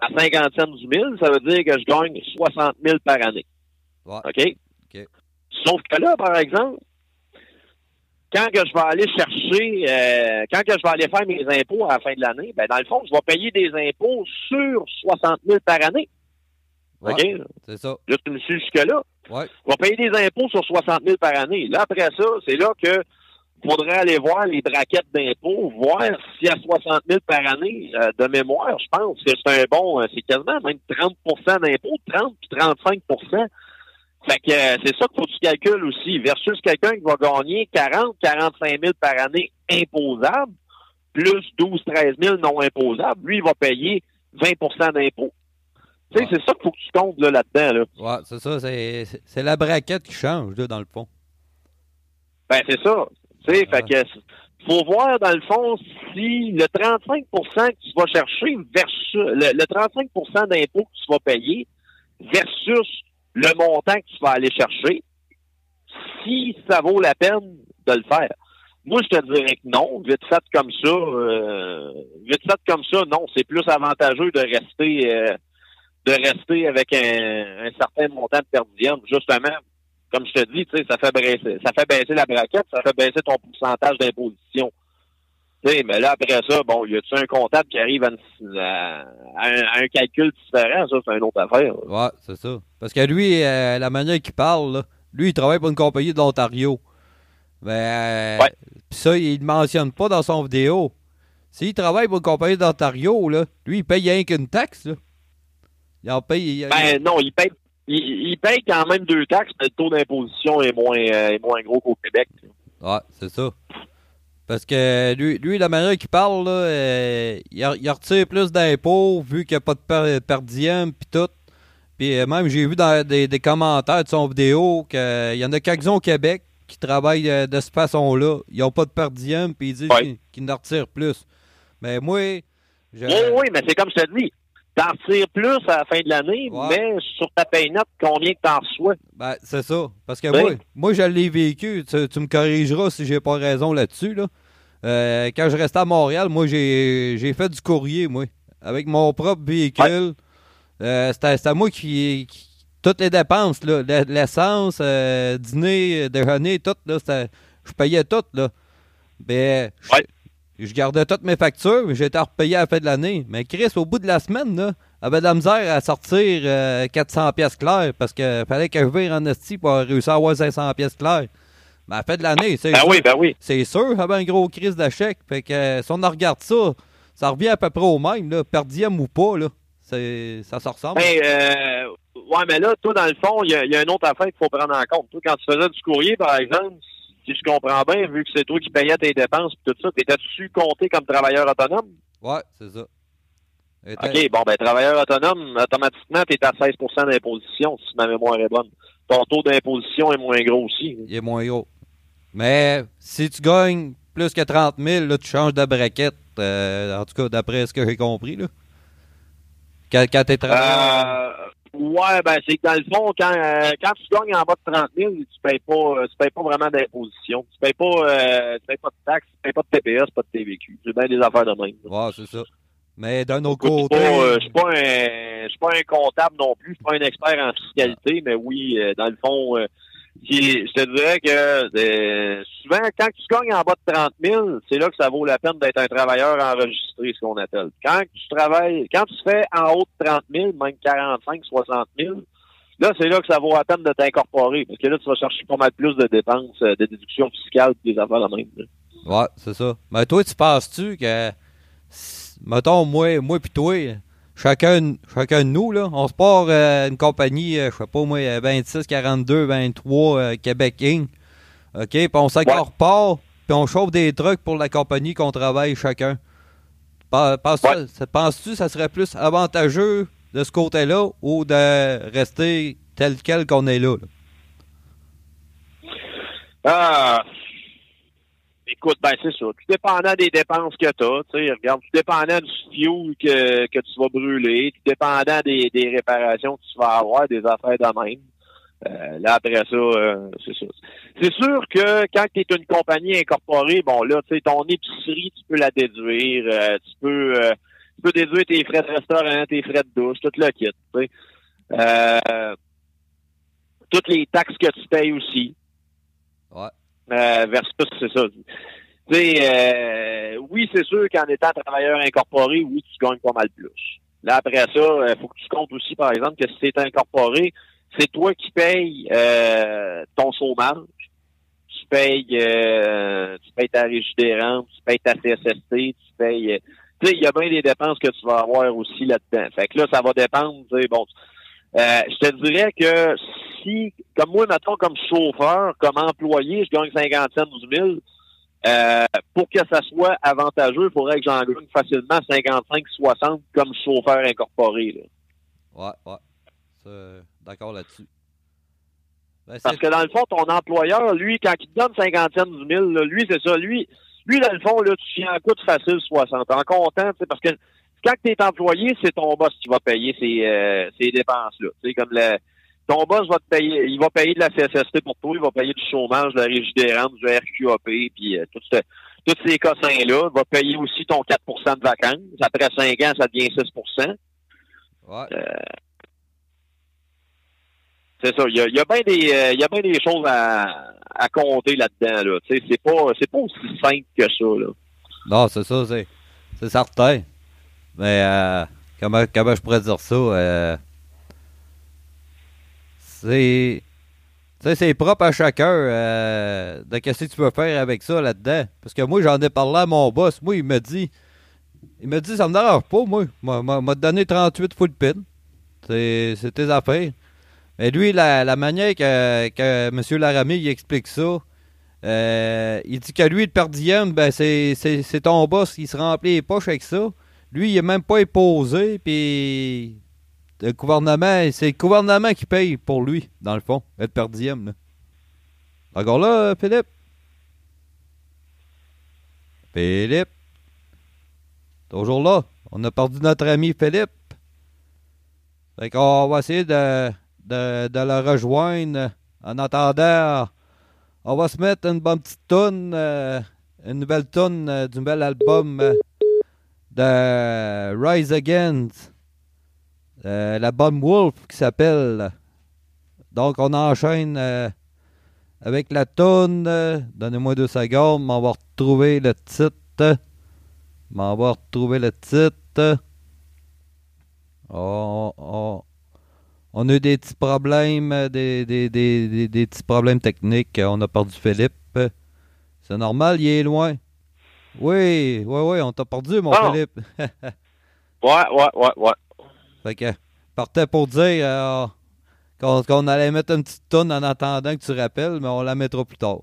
À 50 cents du mille, ça veut dire que je gagne 60 000 par année. OK? OK? Sauf que là, par exemple, quand que je vais aller chercher, euh, quand que je vais aller faire mes impôts à la fin de l'année, ben dans le fond, je vais payer des impôts sur 60 000 par année. Ouais, OK? C'est ça. Là, tu me suis jusque-là. Ouais. Tu vas payer des impôts sur 60 000 par année. Là, après ça, c'est là que faudrait aller voir les braquettes d'impôts, voir si à 60 000 par année, euh, de mémoire, je pense que c'est un bon, euh, c'est quasiment même 30% d'impôts, 30 puis 35% Fait que euh, c'est ça qu'il faut que tu calcules aussi, versus quelqu'un qui va gagner 40, 45 000 par année imposables, plus 12, 13 000 non imposables. Lui, il va payer 20% d'impôts. Tu sais, Ouais. c'est ça qu'il faut que tu comptes là, là-dedans. Là. Ouais, c'est ça. C'est c'est- c'est la braquette qui change, là, dans le fond. Ben, c'est ça. Tu sais, Ouais. fait que faut voir dans le fond si le 35 que tu vas chercher versus le, le 35 d'impôt que tu vas payer versus le montant que tu vas aller chercher, si ça vaut la peine de le faire. Moi, je te dirais que non, vite fait comme ça, euh, vite fait comme ça, non, c'est plus avantageux de rester euh, de rester avec un, un certain montant de perdième, justement comme je te dis, tu sais, ça fait baisser, ça fait baisser la braquette, ça fait baisser ton pourcentage d'imposition. Tu sais, mais là, après ça, bon, y a-tu un comptable qui arrive à, une- à- à un, à un calcul différent? Ça, c'est une autre affaire. Ouais, c'est ça. Parce que lui, euh, la manière qu'il parle, là, lui, il travaille pour une compagnie de l'Ontario. Ben, euh, Ouais. pis ça, il ne mentionne pas dans son vidéo. S'il travaille pour une compagnie d'Ontario, là, lui, il paye rien qu'une taxe, là. Il en paye. il- Ben non, il paye, il, il paye quand même deux taxes, mais le taux d'imposition est moins, euh, est moins gros qu'au Québec. Ouais, c'est ça. Parce que lui, lui la manière qu'il parle, là, euh, il, retire plus d'impôts vu qu'il n'y a pas de per, per diem pis tout. Puis euh, même, j'ai vu dans des, des commentaires de son vidéo qu'il y en a quelques-uns au Québec qui travaillent de cette façon-là. Ils n'ont pas de per diem puis ils disent Ouais. qu'ils qu'ils en retirent plus. Mais moi, je... Oui, oui, mais c'est comme je te dis. T'en retires plus à la fin de l'année, Ouais. mais sur ta paye nette, combien que t'en reçois? Ben, c'est ça. Parce que Ben. moi, moi, je l'ai vécu. Tu, tu me corrigeras si j'ai pas raison là-dessus. Là. Euh, quand je restais à Montréal, moi, j'ai j'ai fait du courrier, moi. Avec mon propre véhicule. Euh, C'était c'était moi qui, qui- Toutes les dépenses, l'essence, euh, dîner, déjeuner, tout, là, je payais tout, là. Ben, je, Ouais. Je gardais toutes mes factures, j'étais repayé à la fin de l'année. Mais Chris, au bout de la semaine, là, avait de la misère à sortir euh, 400 pièces claires parce que fallait que je vire en esti pour réussir à avoir 500 pièces claires. Mais à la fin de l'année, c'est Ben sûr, oui, ben oui. c'est sûr, avait un gros crise de chèque. Fait que euh, si on regarde ça, ça revient à peu près au même, là, per diem ou pas, là. C'est, ça se ressemble. Ben, euh, ouais, mais là, toi, dans le fond, il y a, il y a une autre affaire qu'il faut prendre en compte. Toi, quand tu faisais du courrier, par exemple, si je comprends bien, vu que c'est toi qui payais tes dépenses et tout ça, t'étais-tu compté comme travailleur autonome? Ouais, c'est ça. OK, bon, ben, travailleur autonome, automatiquement, t'es à 16% d'imposition, si ma mémoire est bonne. Ton taux d'imposition est moins gros aussi. Il est moins gros. Mais si tu gagnes plus que 30 000, là, tu changes de braquette. euh, en tout cas, d'après ce que j'ai compris. Là. Quand, quand t'es travailleur. Euh, ouais, ben, c'est que dans le fond, quand, euh, quand tu gagnes en bas de 30 000, tu payes pas, euh, tu payes pas vraiment d'imposition. Tu payes pas, euh, tu payes pas de taxes, tu payes pas de TPS, pas de TVQ. C'est bien des affaires de même. Ouais, c'est ça. Mais d'un autre Écoute, Je côté. suis pas, euh, je suis pas un, je suis pas un comptable non plus, je suis pas un expert en fiscalité, mais oui, dans le fond, qui- je te dirais que euh, souvent, quand tu gagnes en bas de 30 000, c'est là que ça vaut la peine d'être un travailleur enregistré, ce qu'on appelle. Quand tu travailles, quand tu fais en haut de 30 000, même 45, 60 000, là, c'est là que ça vaut la peine de t'incorporer, parce que là, tu vas chercher pas mal plus de dépenses, euh, de déductions fiscales, des affaires de même. Ouais, c'est ça. Mais toi, tu penses-tu que. Mettons, moi, moi pis toi, chacun, chacun de nous, là, on se part euh, une compagnie, euh, je sais pas moi, euh, 26, 42, 23, euh, Québec Inc. OK? Puis on s'incorpore, puis on chauffe des trucs pour la compagnie qu'on travaille chacun. Ouais. penses-tu que ça serait plus avantageux de ce côté-là ou de rester tel quel qu'on est là? là? Ah, écoute, ben c'est ça. Tout dépendant des dépenses que tu as, tu sais, regarde, tout dépendant du fuel que, que tu vas brûler, tout dépendant des, des réparations que tu vas avoir, des affaires de même. Euh, là, après ça, euh, c'est ça. C'est sûr que quand tu es une compagnie incorporée, bon, là, tu sais, ton épicerie, tu peux la déduire. euh, tu peux euh, tu peux déduire tes frais de restaurant, tes frais de douche, tout le kit, tu sais. Euh, toutes les taxes que tu payes aussi. Euh, versus, c'est ça. Tu sais, euh, oui, c'est sûr qu'en étant travailleur incorporé, oui, tu gagnes pas mal plus. Là, après ça, il faut que tu comptes aussi, par exemple, que si c'est incorporé, c'est toi qui payes euh, ton chômage. Tu payes, euh, tu payes ta régie des rentes, tu payes ta CSST, tu payes... Euh, tu sais, il y a bien des dépenses que tu vas avoir aussi là-dedans. Fait que là, ça va dépendre, tu sais, bon... Euh, je te dirais que si, comme moi, mettons, comme chauffeur, comme employé, je gagne 50 cents 000, euh, pour que ça soit avantageux, il faudrait que j'en gagne facilement 55-60 comme chauffeur incorporé. Là. Ouais, ouais. D'accord là-dessus. Ben, Parce que dans le fond, ton employeur, lui, quand il te donne 50 cents 000, là, lui, c'est ça. Lui, lui, dans le fond, là, tu tiens un coût facile 60. En comptant, parce que quand tu es employé, c'est ton boss qui va payer ces, euh, ces dépenses-là. Tu sais, comme le, ton boss va te payer, il va payer de la CSST pour toi, il va payer du chômage, de la régie des rentes, du RQAP, puis euh, tout ce, tous ces cossins-là. Il va payer aussi ton 4% de vacances. Après 5 ans, ça devient 6 Ouais. Euh, c'est ça. Il y a, y a bien des, euh, il y a bien des choses à, à compter là-dedans. Là. C'est pas, c'est pas aussi simple que ça. Là. Non, c'est ça, c'est, c'est certain. Mais euh, comment, comment je pourrais dire ça? Euh, c'est. c'est propre à chacun euh, de qu'est-ce que tu peux faire avec ça là-dedans. Parce que moi, j'en ai parlé à mon boss. Moi, il me dit. Il me dit, ça me dérange pas, moi. M'a donné 38 full pin. C'est tes affaires. Mais lui, la, la manière que, que M. Laramie explique ça, euh, il dit que lui, le perdième, ben, c'est ton boss qui se remplit les poches avec ça. Lui, il n'est même pas imposé, puis le gouvernement, c'est le gouvernement qui paye pour lui, dans le fond, être perdième. Là. Encore là, Philippe? Philippe? Toujours là. On a perdu notre ami Philippe. Fait qu'on va essayer de, de, de le rejoindre. En attendant, on va se mettre une bonne petite tonne, euh, une nouvelle tonne euh, du nouvel album euh, de Rise Against. Euh, l'album Wolf qui s'appelle. Donc on enchaîne avec la tonne. Donnez-moi deux secondes, on va retrouver le titre. On va retrouver le titre. On a eu des petits problèmes, euh, des, petits problèmes techniques. On a perdu Philippe. C'est normal, il est loin. Oui, oui, oui, on t'a perdu, mon ah. Philippe. ouais, ouais, ouais, ouais. Fait que, partait pour dire euh, qu'on allait mettre une petite tonne en attendant que tu rappelles, mais on la mettra plus tard.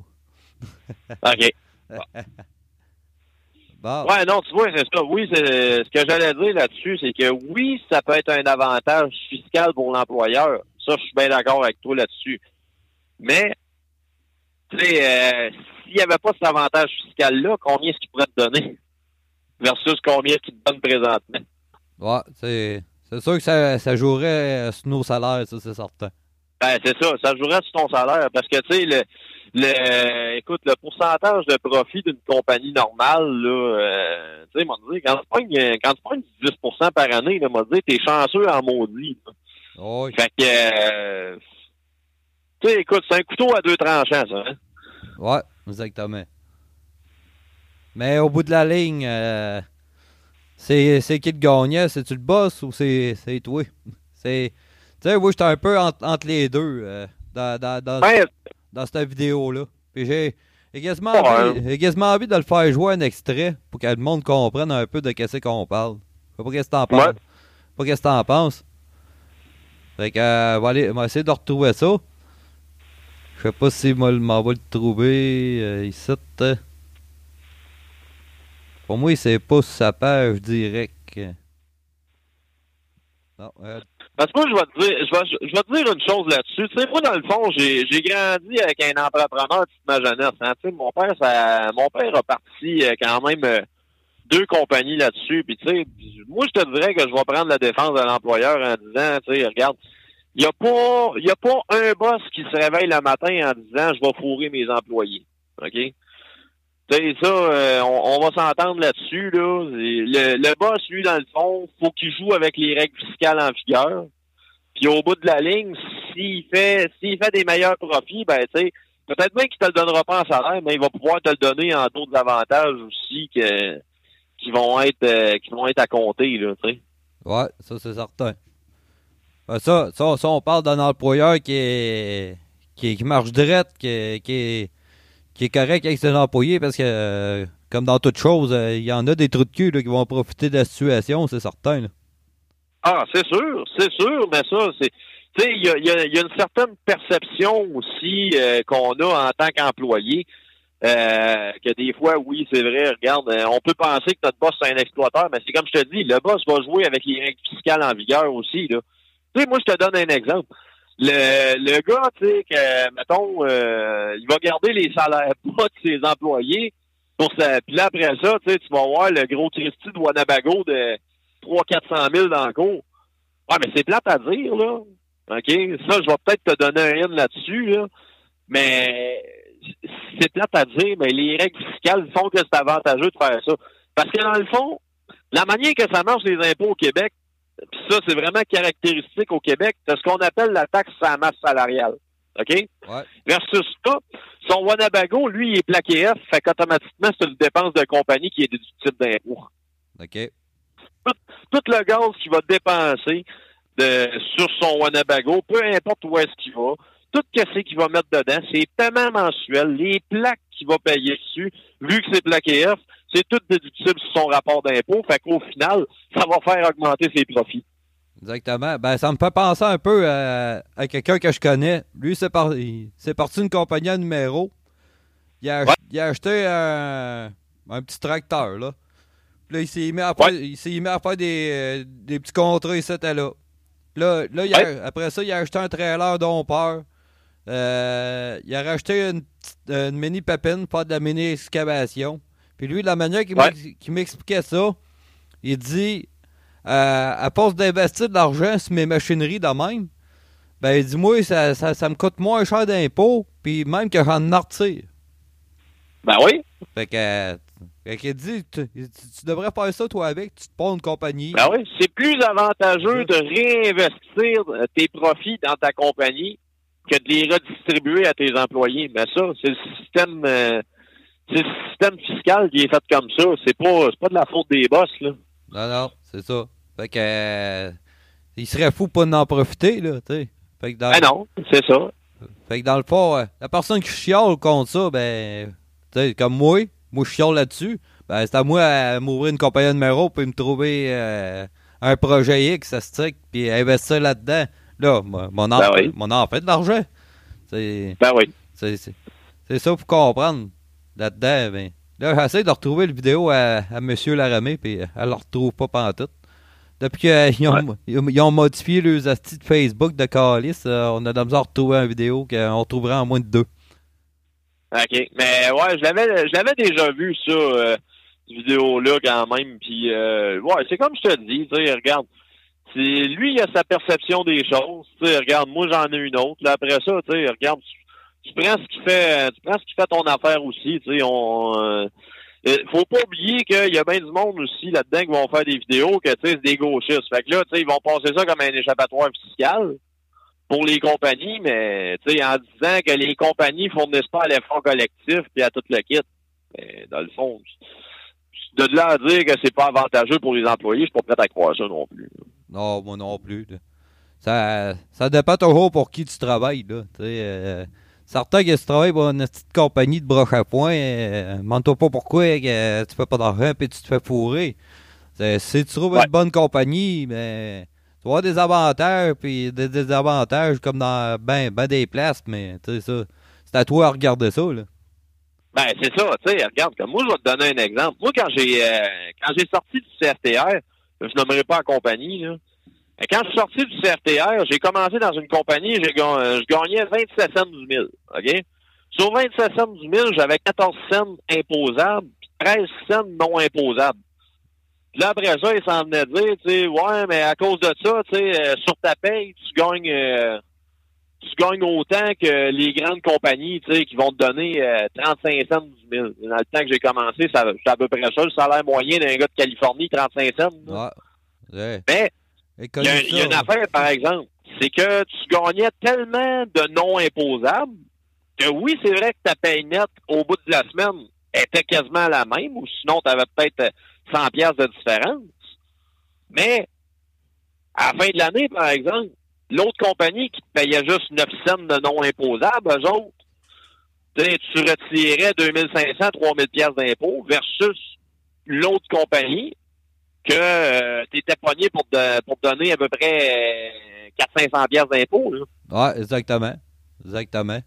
OK. Ouais, non, tu vois, c'est ça. Oui, ce que j'allais dire là-dessus, c'est que oui, ça peut être un avantage fiscal pour l'employeur. Ça, je suis bien d'accord avec toi là-dessus. Mais, tu sais, euh, s'il n'y avait pas cet avantage fiscal-là, combien est-ce qu'il pourrait te donner? Versus combien est-ce qu'il te donne présentement? Ouais, c'est, c'est sûr que ça, ça jouerait sur nos salaires, ça, c'est certain. Ben, c'est ça, ça jouerait sur ton salaire parce que, tu sais, le, le, écoute, le pourcentage de profit d'une compagnie normale, là, euh, tu sais, dit, quand tu pognes, quand tu pognes 10% par année, là, m'a dit, t'es chanceux en maudit. Oh Fait que, euh, tu sais, écoute, c'est un couteau à deux tranchants, ça, hein? Ouais, exactement. Mais au bout de la ligne, euh, c'est, qui le gagnait? C'est-tu le boss ou c'est, toi? C'est, tu sais, moi, j'étais un peu entre, les deux. Euh, dans, dans, dans, dans cette vidéo-là. Puis j'ai quasiment, envie, quasiment envie de le faire jouer un extrait pour que le monde comprenne un peu de qu'est-ce qu'on parle. Je sais pas qu'est-ce que t'en penses. Pas qu'est-ce que t'en penses. Fait que, euh, on, va essayer de retrouver ça. Je sais pas si m'en va le trouver euh, ici. Pour moi, c'est pas sur sa page direct. Non, euh, parce que moi, je vais te dire, je vais, je vais te dire une chose là-dessus. Tu sais, moi, dans le fond, j'ai, grandi avec un entrepreneur toute ma jeunesse. Hein. Tu sais, mon père, ça, mon père a parti euh, quand même deux compagnies là-dessus. Puis tu sais, moi, je te dirais que je vais prendre la défense de l'employeur en disant, tu sais, regarde, il n'y a pas, a pas un boss qui se réveille le matin en disant, je vais fourrer mes employés. OK? ça, euh, on, va s'entendre là-dessus. Là. Le, le boss, lui, dans le fond, faut qu'il joue avec les règles fiscales en vigueur. Puis au bout de la ligne, s'il fait s'il fait des meilleurs profits, ben tu peut-être bien qu'il te le donnera pas en salaire, mais il va pouvoir te le donner en d'autres avantages aussi que qui vont être euh, qui vont être à compter, là. Ouais, ça c'est certain. Ben, ça, ça, ça, on parle d'un employeur qui est qui, qui marche direct, qui, qui, est, qui est correct avec ses employés parce que euh, comme dans toute chose, euh, il y en a des trous de cul là, qui vont profiter de la situation, c'est certain. Ah, c'est sûr, c'est sûr, mais ça, c'est. Tu sais, il y a, y, a, y a, une certaine perception aussi euh, qu'on a en tant qu'employé. Que des fois, oui, c'est vrai, regarde, on peut penser que notre boss c'est un exploiteur, mais c'est comme je te dis, le boss va jouer avec les règles fiscales en vigueur aussi. Là. Tu sais, moi, je te donne un exemple. Le, le gars, tu sais, que, mettons, euh, il va garder les salaires bas de ses employés pour ça. Puis là, après ça, tu vas voir le gros Christy de Wanabago de 300-400 000 dans le cours. Ouais, mais c'est plate à dire, là. OK? Ça, je vais peut-être te donner un in là-dessus, là. Mais c'est plate à dire, mais les règles fiscales font que c'est avantageux de faire ça. Parce que dans le fond, la manière que ça marche les impôts au Québec, puis ça, c'est vraiment caractéristique au Québec, c'est ce qu'on appelle la taxe la masse salariale. OK? Ouais. Versus ça, son Wanabago, lui, il est plaqué F, fait qu'automatiquement, c'est une dépense de compagnie qui est déductible d'impôt. OK. Tout, tout, le gaz qu'il va dépenser de, sur son Wanabago, peu importe où est-ce qu'il va, tout ce qu'il va mettre dedans, c'est paiement mensuel, les plaques qu'il va payer dessus, vu que c'est plaqué F, c'est tout déductible sur son rapport d'impôt. Fait qu'au final, ça va faire augmenter ses profits. Exactement. Ben, ça me fait penser un peu à, à quelqu'un que je connais. Lui, c'est par, parti d'une compagnie à numéro. Il a, ouais. il a acheté un, un, petit tracteur, là. Puis là, il s'est mis à faire, Ouais. il s'est mis à faire des, euh, des petits contrats ici et là. Là, là il a- Ouais. après ça, il a acheté un trailer dompeur. Euh, il a racheté une, une mini pour faire de la mini excavation. Puis lui, la manière qu'il Ouais. m'expliquait ça, il dit euh, à force d'investir de l'argent sur mes machineries de même, ben il dit moi, ça, ça, ça me coûte moins cher d'impôts, puis même que j'en retire. Ben oui. Fait que, fait qu'il dit tu, devrais faire ça toi avec, tu te prends une compagnie. Ben oui. C'est plus avantageux de réinvestir euh, tes profits dans ta compagnie que de les redistribuer à tes employés. Mais ça, c'est le système euh, le système fiscal qui est fait comme ça. C'est pas pas de la faute des boss, là. Non, non, c'est ça. Fait que euh, il serait fou pas d'en profiter, là, tu sais. Fait que dans, Ben non, c'est ça. Fait que dans le fond, euh, la personne qui chiale contre ça, ben, tu sais, comme moi, moi je chiale là-dessus, ben, c'est à moi à m'ouvrir une compagnie de numéro puis me trouver euh, un projet X, ça se strict, puis investir là-dedans. Là, mon, mon, en, Ben oui. mon en fait de l'argent. Ben oui. c'est ça pour comprendre là-dedans. Ben. Là, j'essaie de retrouver le vidéo à, à M. Laramé, puis euh, elle ne retrouve pas pantoute. Depuis qu'ils ont, ils ont- ils ont modifié les astis de Facebook de Calis, euh, on a à retrouver une vidéo qu'on retrouverait en moins de deux. OK. Mais ouais, je l'avais je l'avais déjà vu ça, euh, cette vidéo-là quand même. Puis euh, ouais, c'est comme je te dis, tu sais, regarde. Lui, il a sa perception des choses. Tu sais, regarde, moi j'en ai une autre. Là, après ça, tu sais, regarde, tu, prends ce qui fait tu prends ce qui fait ton affaire aussi. Tu sais, on euh, euh, faut pas oublier qu'il y a bien du monde aussi là-dedans qui vont faire des vidéos que c'est des gauchistes. Fait que là, tu sais, ils vont passer ça comme un échappatoire fiscal pour les compagnies, mais tu sais, en disant que les compagnies fournissent pas à l'effort collectif puis à tout le kit. Mais dans le fond, de là à dire que c'est pas avantageux pour les employés, je suis pas prêt à croire ça non plus. Non, moi non plus. Ça, ça dépend toujours pour qui tu travailles. Là. Euh, certains que tu travailles pour une petite compagnie de broche à point, euh, demande-toi pas pourquoi que tu fais pas d'argent et tu te fais fourrer. C'est- Si tu trouves Ouais. une bonne compagnie, mais tu vas avoir des avantages puis des désavantages comme dans ben, ben des places, mais sais ça. C'est à toi à regarder ça. Là. Ben, c'est ça, tu sais, regarde, comme moi, je vais te donner un exemple. Moi, quand j'ai euh, quand j'ai sorti du CRTR, je nommerai pas la compagnie, là. Quand je suis sorti du CRTR, j'ai commencé dans une compagnie, j'ai euh, je gagnais 27 cents du mille, OK? Sur 27 cents du mille, j'avais 14 cents imposables, puis 13 cents non imposables. Puis là, après ça, ils s'en venaient dire, tu sais, ouais, mais à cause de ça, tu sais, euh, sur ta paye, tu gagnes... euh, tu gagnes autant que les grandes compagnies, tu sais, qui vont te donner euh, 35 cents du mille. Dans le temps que j'ai commencé, ça- c'était à peu près ça, le salaire moyen d'un gars de Californie, 35 cents. Ouais. Ouais. Mais il y, a, y une affaire, par exemple, c'est que tu gagnais tellement de non imposables que oui, c'est vrai que ta paye nette au bout de la semaine était quasiment la même, ou sinon tu avais peut-être euh, 100 pièces de différence. Mais À la fin de l'année, par exemple, l'autre compagnie qui te payait juste 9 cents de non imposables, eux autres, tu retirais 2500, 3000 pièces d'impôts versus l'autre compagnie que euh, tu étais pogné pour te, pour donner à peu près 400-500 pièces d'impôts. Ouais, exactement. Exactement.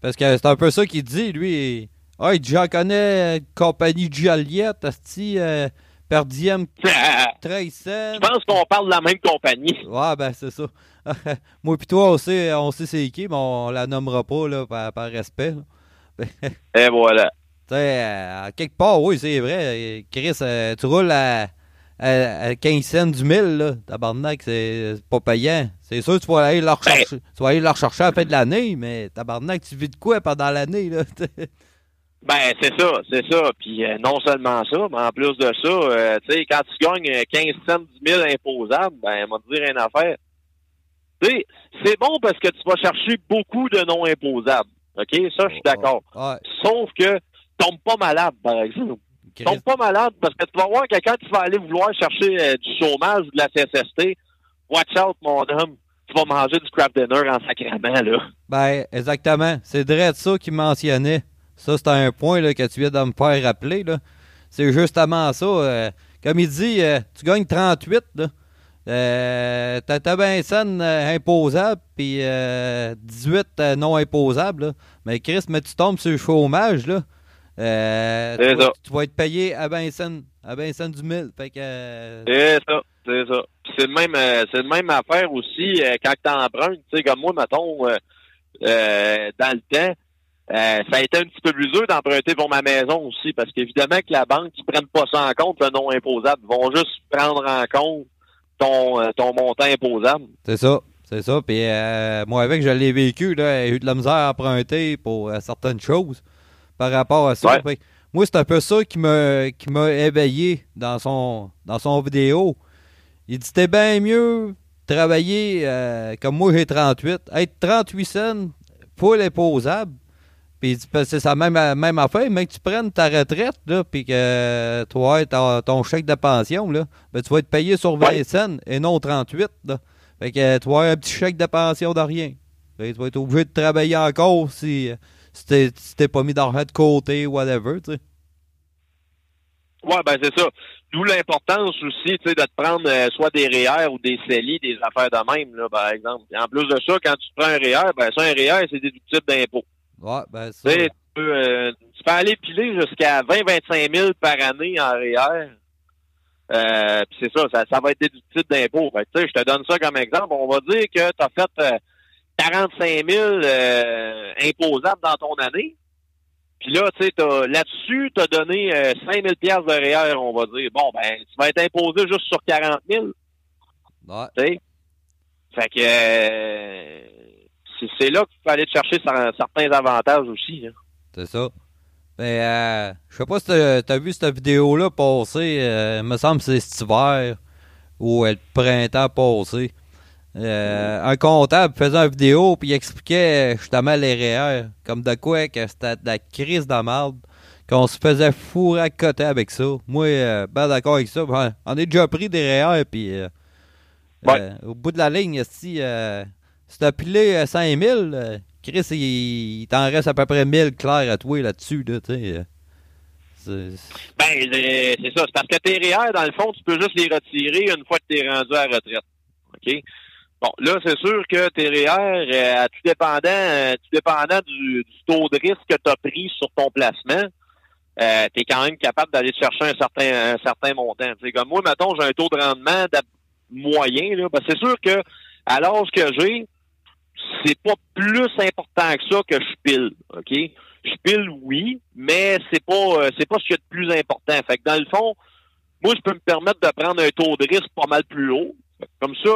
Parce que c'est un peu ça qu'il dit, lui. Ah, il dit, j'en connais compagnie Joliette, asti, euh, per diem 13 cents. Je pense qu'on parle de la même compagnie. Ouais, ben c'est ça. Moi et toi, on sait, on sait c'est qui, mais on la nommera pas là, par, par respect. là. Et voilà. Tu sais, euh, quelque part, oui, c'est vrai. Chris, euh, tu roules à, à, à 15 cents du mille, là. Tabarnak, c'est pas payant. C'est sûr, tu vas aller la rechercher, tu vas aller la rechercher à la fin de l'année, mais tabarnak, tu vis de quoi pendant l'année, là? Ben, c'est ça, c'est ça. Puis euh, non seulement ça, mais en plus de ça, euh, tu sais, quand tu gagnes euh, 15 cents du mille imposables, ben, on va te dire une affaire. Tu sais, c'est bon parce que tu vas chercher beaucoup de non imposables. OK? Ça, je suis d'accord. Ouais. Sauf que tombe pas malade, par exemple. Tombe pas malade parce que tu vas voir que quand tu vas aller vouloir chercher euh, du chômage ou de la CSST, watch out, mon homme. Tu vas manger du crab dinner en sacrament, là. Ben, exactement. C'est de ça qu'il mentionnait. Ça, c'est un point là, que tu viens de me faire rappeler. là. C'est justement ça. euh, comme il dit, euh, tu gagnes 38. Là. Euh, t'as ta ben scène euh, imposable, puis euh, 18 euh, non imposables. là. Mais Chris, mais tu tombes sur le chômage, là. Euh, C'est tu, vas, ça. tu vas être payé à ben scène, à ben du mille. Fait que, euh, C'est ça, c'est ça. C'est le même, euh, c'est le même affaire aussi quand tu empruntes. Tu sais, comme moi, mettons, euh, dans le temps, euh, ça a été un petit peu plus dur d'emprunter pour ma maison aussi, parce qu'évidemment que la banque, ils prennent pas ça en compte, le non imposable. Ils vont juste prendre en compte ton, ton montant imposable. C'est ça, c'est ça. Puis euh, moi, avec, je l'ai vécu, là, j'ai eu de la misère à emprunter pour euh, certaines choses par rapport à ça. Ouais. Moi, c'est un peu ça qui m'a qui m'a éveillé dans son dans son vidéo. Il dit c'était bien mieux travailler euh, comme moi j'ai 38, être 38 cents full imposable. Puis il dit, parce que c'est la même, même affaire, mais que tu prennes ta retraite, là, puis que tu vas ton, ton chèque de pension, là, ben, tu vas être payé sur 20 Ouais. cents et non 38. Là. Fait que tu vas avoir un petit chèque de pension de rien. Fait que tu vas être obligé de travailler encore si, si t'es pas mis d'argent de côté whatever, tu sais. Ouais, ben c'est ça. D'où l'importance aussi, tu sais, de te prendre euh, soit des REER ou des CELI, des affaires de même, là, par exemple. Et en plus de ça, quand tu prends un REER, ben ça, un REER, c'est déductible d'impôt. Ouais, ben ça. Tu peux, euh, tu peux aller piler jusqu'à 20-25 000 par année en REER. Euh, puis c'est ça, ça, ça va être déductible d'impôt. Tu sais, je te donne ça comme exemple. On va dire que tu as fait 45 000 euh, imposables dans ton année. Puis là, tu sais, là-dessus, tu as donné euh, 5 000 piastres de REER, on va dire. Bon, ben, tu vas être imposé juste sur 40 000 Ouais. tu sais. Fait que euh, c'est- là qu'il faut aller te chercher cer- certains avantages aussi. Là. C'est ça. Mais euh, je sais pas si t'as t'as vu cette vidéo-là passer. euh, me semble que c'est cet hiver ou euh, le printemps passé. Euh, un comptable faisait une vidéo puis il expliquait euh, justement les REER. Comme de quoi que c'était de la crise de merde. Qu'on se faisait fourrer à côté avec ça. Moi, euh, ben d'accord avec ça. Ben, on a déjà pris des REER puis euh, Ouais. au bout de la ligne, si, si t'as pilé euh, 5000, euh, Chris, il, il t'en reste à peu près 1000 clairs à toi là-dessus, là, tu sais. C'est- Ben, c'est ça. C'est parce que tes REER, dans le fond, tu peux juste les retirer une fois que tu es rendu à la retraite. OK? Bon, là, c'est sûr que tes euh, tout dépendant, euh, tout dépendant du, du taux de risque que tu as pris sur ton placement, euh, tu es quand même capable d'aller chercher un certain, un certain montant. Sais, comme moi, mettons, j'ai un taux de rendement moyen, là. Ben, c'est sûr que à l'âge que j'ai, c'est pas plus important que ça que je pile, OK? Je pile, oui, mais c'est pas euh, c'est pas ce qu'il y a de plus important. Fait que dans le fond, moi, je peux me permettre de prendre un taux de risque pas mal plus haut. Comme ça,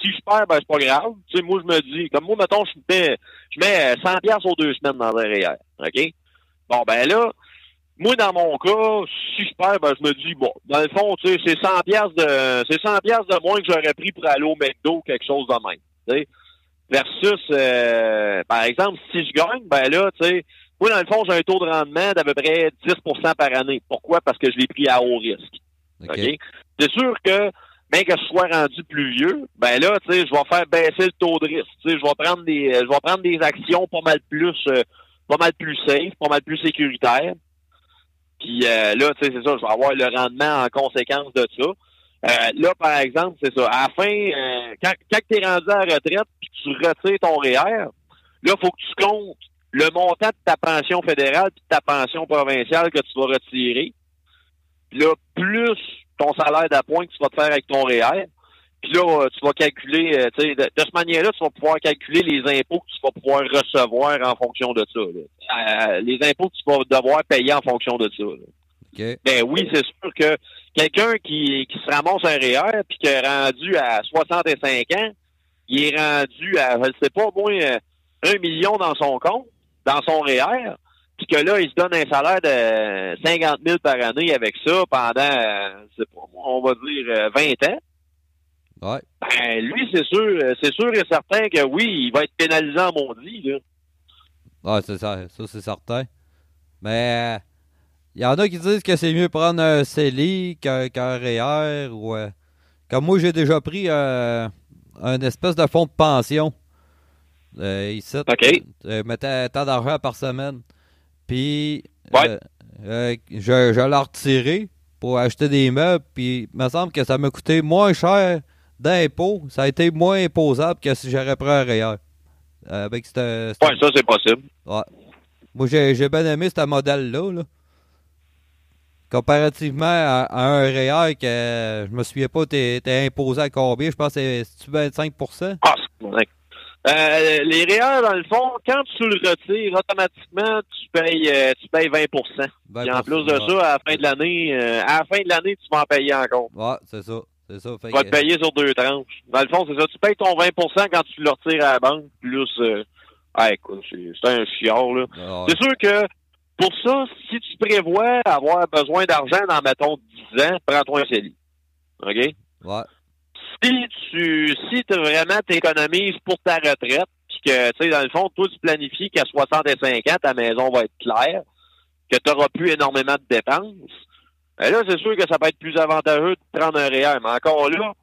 si je perds, ben c'est pas grave. Tu sais, moi, je me dis, comme moi, mettons, je mets, je mets 100 pièces aux deux semaines dans REER, OK? Bon, ben là, moi, dans mon cas, si je perds, ben, je me dis, bon, dans le fond, tu sais, c'est 100 pièces de, c'est 100 pièces de moins que j'aurais pris pour aller au McDo, quelque chose de même, tu sais. Versus, euh, par exemple, si je gagne, ben là, tu sais, moi, dans le fond, j'ai un taux de rendement d'à peu près 10% par année. Pourquoi? Parce que je l'ai pris à haut risque. OK. OK? C'est sûr que mais que je sois rendu plus vieux, ben là, tu sais, je vais faire baisser le taux de risque. Tu sais, je vais prendre des, je vais prendre des actions pas mal plus, euh, pas mal plus safe, pas mal plus sécuritaires. Puis euh, là, tu sais, c'est ça, je vais avoir le rendement en conséquence de ça. Euh, là, par exemple, c'est ça. À la fin, quand, quand tu es rendu à retraite puis tu retires ton REER, là, il faut que tu comptes le montant de ta pension fédérale puis de ta pension provinciale que tu vas retirer. Puis là, plus ton salaire d'appoint que tu vas te faire avec ton REER. Puis là, tu vas calculer, tu sais, de, de, cette manière-là, tu vas pouvoir calculer les impôts que tu vas pouvoir recevoir en fonction de ça. Euh, les impôts que tu vas devoir payer en fonction de ça. Ben oui, c'est sûr que quelqu'un qui, qui se ramasse un REER puis qui est rendu à 65 ans, il est rendu à, je sais pas, au moins un million dans son compte, dans son REER, puis que là, il se donne un salaire de 50 000 par année avec ça pendant, euh, on va dire, 20 ans. Ouais. Ben, lui, c'est sûr, c'est sûr et certain que oui, il va être pénalisé en maudit, là. Ouais, c'est ça, ça c'est certain. Mais il y en a qui disent que c'est mieux prendre un CELI qu'un qu REER ou euh, comme moi j'ai déjà pris euh, un espèce de fonds de pension. Euh, ici, OK. euh, mettais tant d'argent par semaine. Puis Ouais. euh, euh, je, je l'ai retiré pour acheter des meubles. Puis il me semble que ça m'a coûté moins cher d'impôts. Ça a été moins imposable que si j'aurais pris un REER. Euh, avec cette, cette- Ouais, ça, c'est possible. Ouais. Moi, j'ai bien aimé ce modèle-là. là. Comparativement à, à un REER que je me souviens pas, t'es imposé à combien? Je pense que c'est c'est-tu 25 Ah, c'est correct. Euh, les REER, dans le fond, quand tu le retires, automatiquement, tu payes, euh, tu payes 20 Puis en plus de ouais. ça, à la fin de l'année, euh, à la fin de l'année, tu vas en payer encore. Ouais, c'est ça. C'est ça. Fait Tu vas que- te payer sur deux tranches. Dans le fond, c'est ça. Tu payes ton 20% quand tu le retires à la banque, plus... Ah, écoute, c'est c'est un chiard, là. Ah, ouais. C'est sûr que pour ça, si tu prévois avoir besoin d'argent dans, mettons, 10 ans, prends-toi un CELI. OK? Ouais. Si tu si vraiment t'économises pour ta retraite, puis que, tu sais, dans le fond, toi, tu planifies qu'à 65 ans, ta maison va être claire, que tu n'auras plus énormément de dépenses, ben là, c'est sûr que ça peut être plus avantageux de prendre un REER. Mais encore là, moi,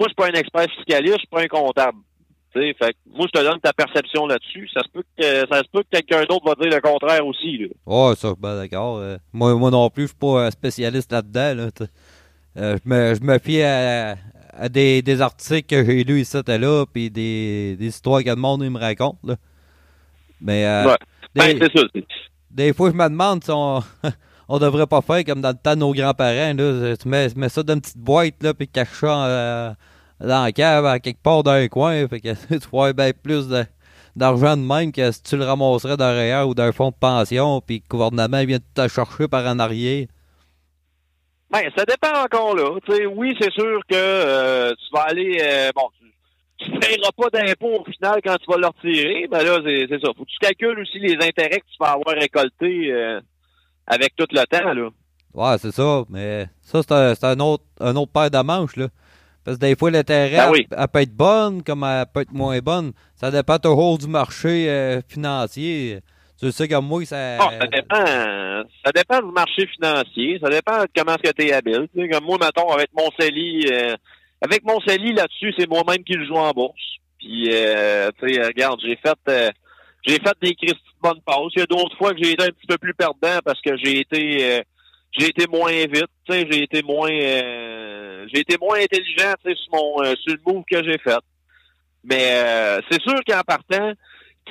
je suis pas un expert fiscaliste, je suis pas un comptable. Fait moi, je te donne ta perception là-dessus. Ça se peut que ça se peut que quelqu'un d'autre va dire le contraire aussi. Là. Ça, ben d'accord. Euh, moi, moi non plus, je suis pas un spécialiste là-dedans. Euh, je, me, je me fie à des, des articles que j'ai lus ici et là, puis des, des histoires que le monde il me raconte. Là. Mais euh, Ouais. des, Ben, c'est- des fois, je me demande si on, on devrait pas faire comme dans le temps de nos grands-parents. Tu mets, mets ça dans une petite boîte, là, puis cache ça euh, dans la cave, à quelque part dans un coin. Fait que tu vois bien plus de- d'argent de même que si tu le ramasserais d'un REER ou d'un fonds de pension, puis que le gouvernement vient te chercher par en arrière. Ben, ça dépend encore là. Oui, c'est sûr que euh, tu vas aller euh, bon, tu ne paieras pas d'impôt au final quand tu vas le retirer, mais là, c'est ça. Faut que tu calcules aussi les intérêts que tu vas avoir récoltés euh, avec tout le temps, là. Ouais, c'est ça. Mais ça, c'est un, un autre, un autre paire de manches, là. Parce que des fois, l'intérêt, Ben oui. elle, elle peut être bonne, comme elle peut être moins bonne. Ça dépend toujours du marché euh, financier. Tu sais, comme moi, ça. Bon, ça dépend. Ça dépend du marché financier. Ça dépend de comment est-ce que tu es habile. Tu sais, comme moi, mettons, avec mon CELI, euh, avec mon CELI là-dessus, c'est moi-même qui le joue en bourse. Puis, euh, tu sais, regarde, j'ai fait, euh, j'ai fait des crises de bonnes passes. Il y a d'autres fois que j'ai été un petit peu plus perdant parce que j'ai été, euh, j'ai été moins vite. Tu sais, j'ai été moins, euh, j'ai été moins intelligent, sur mon, euh, sur le move que j'ai fait. Mais c'est sûr qu'en partant,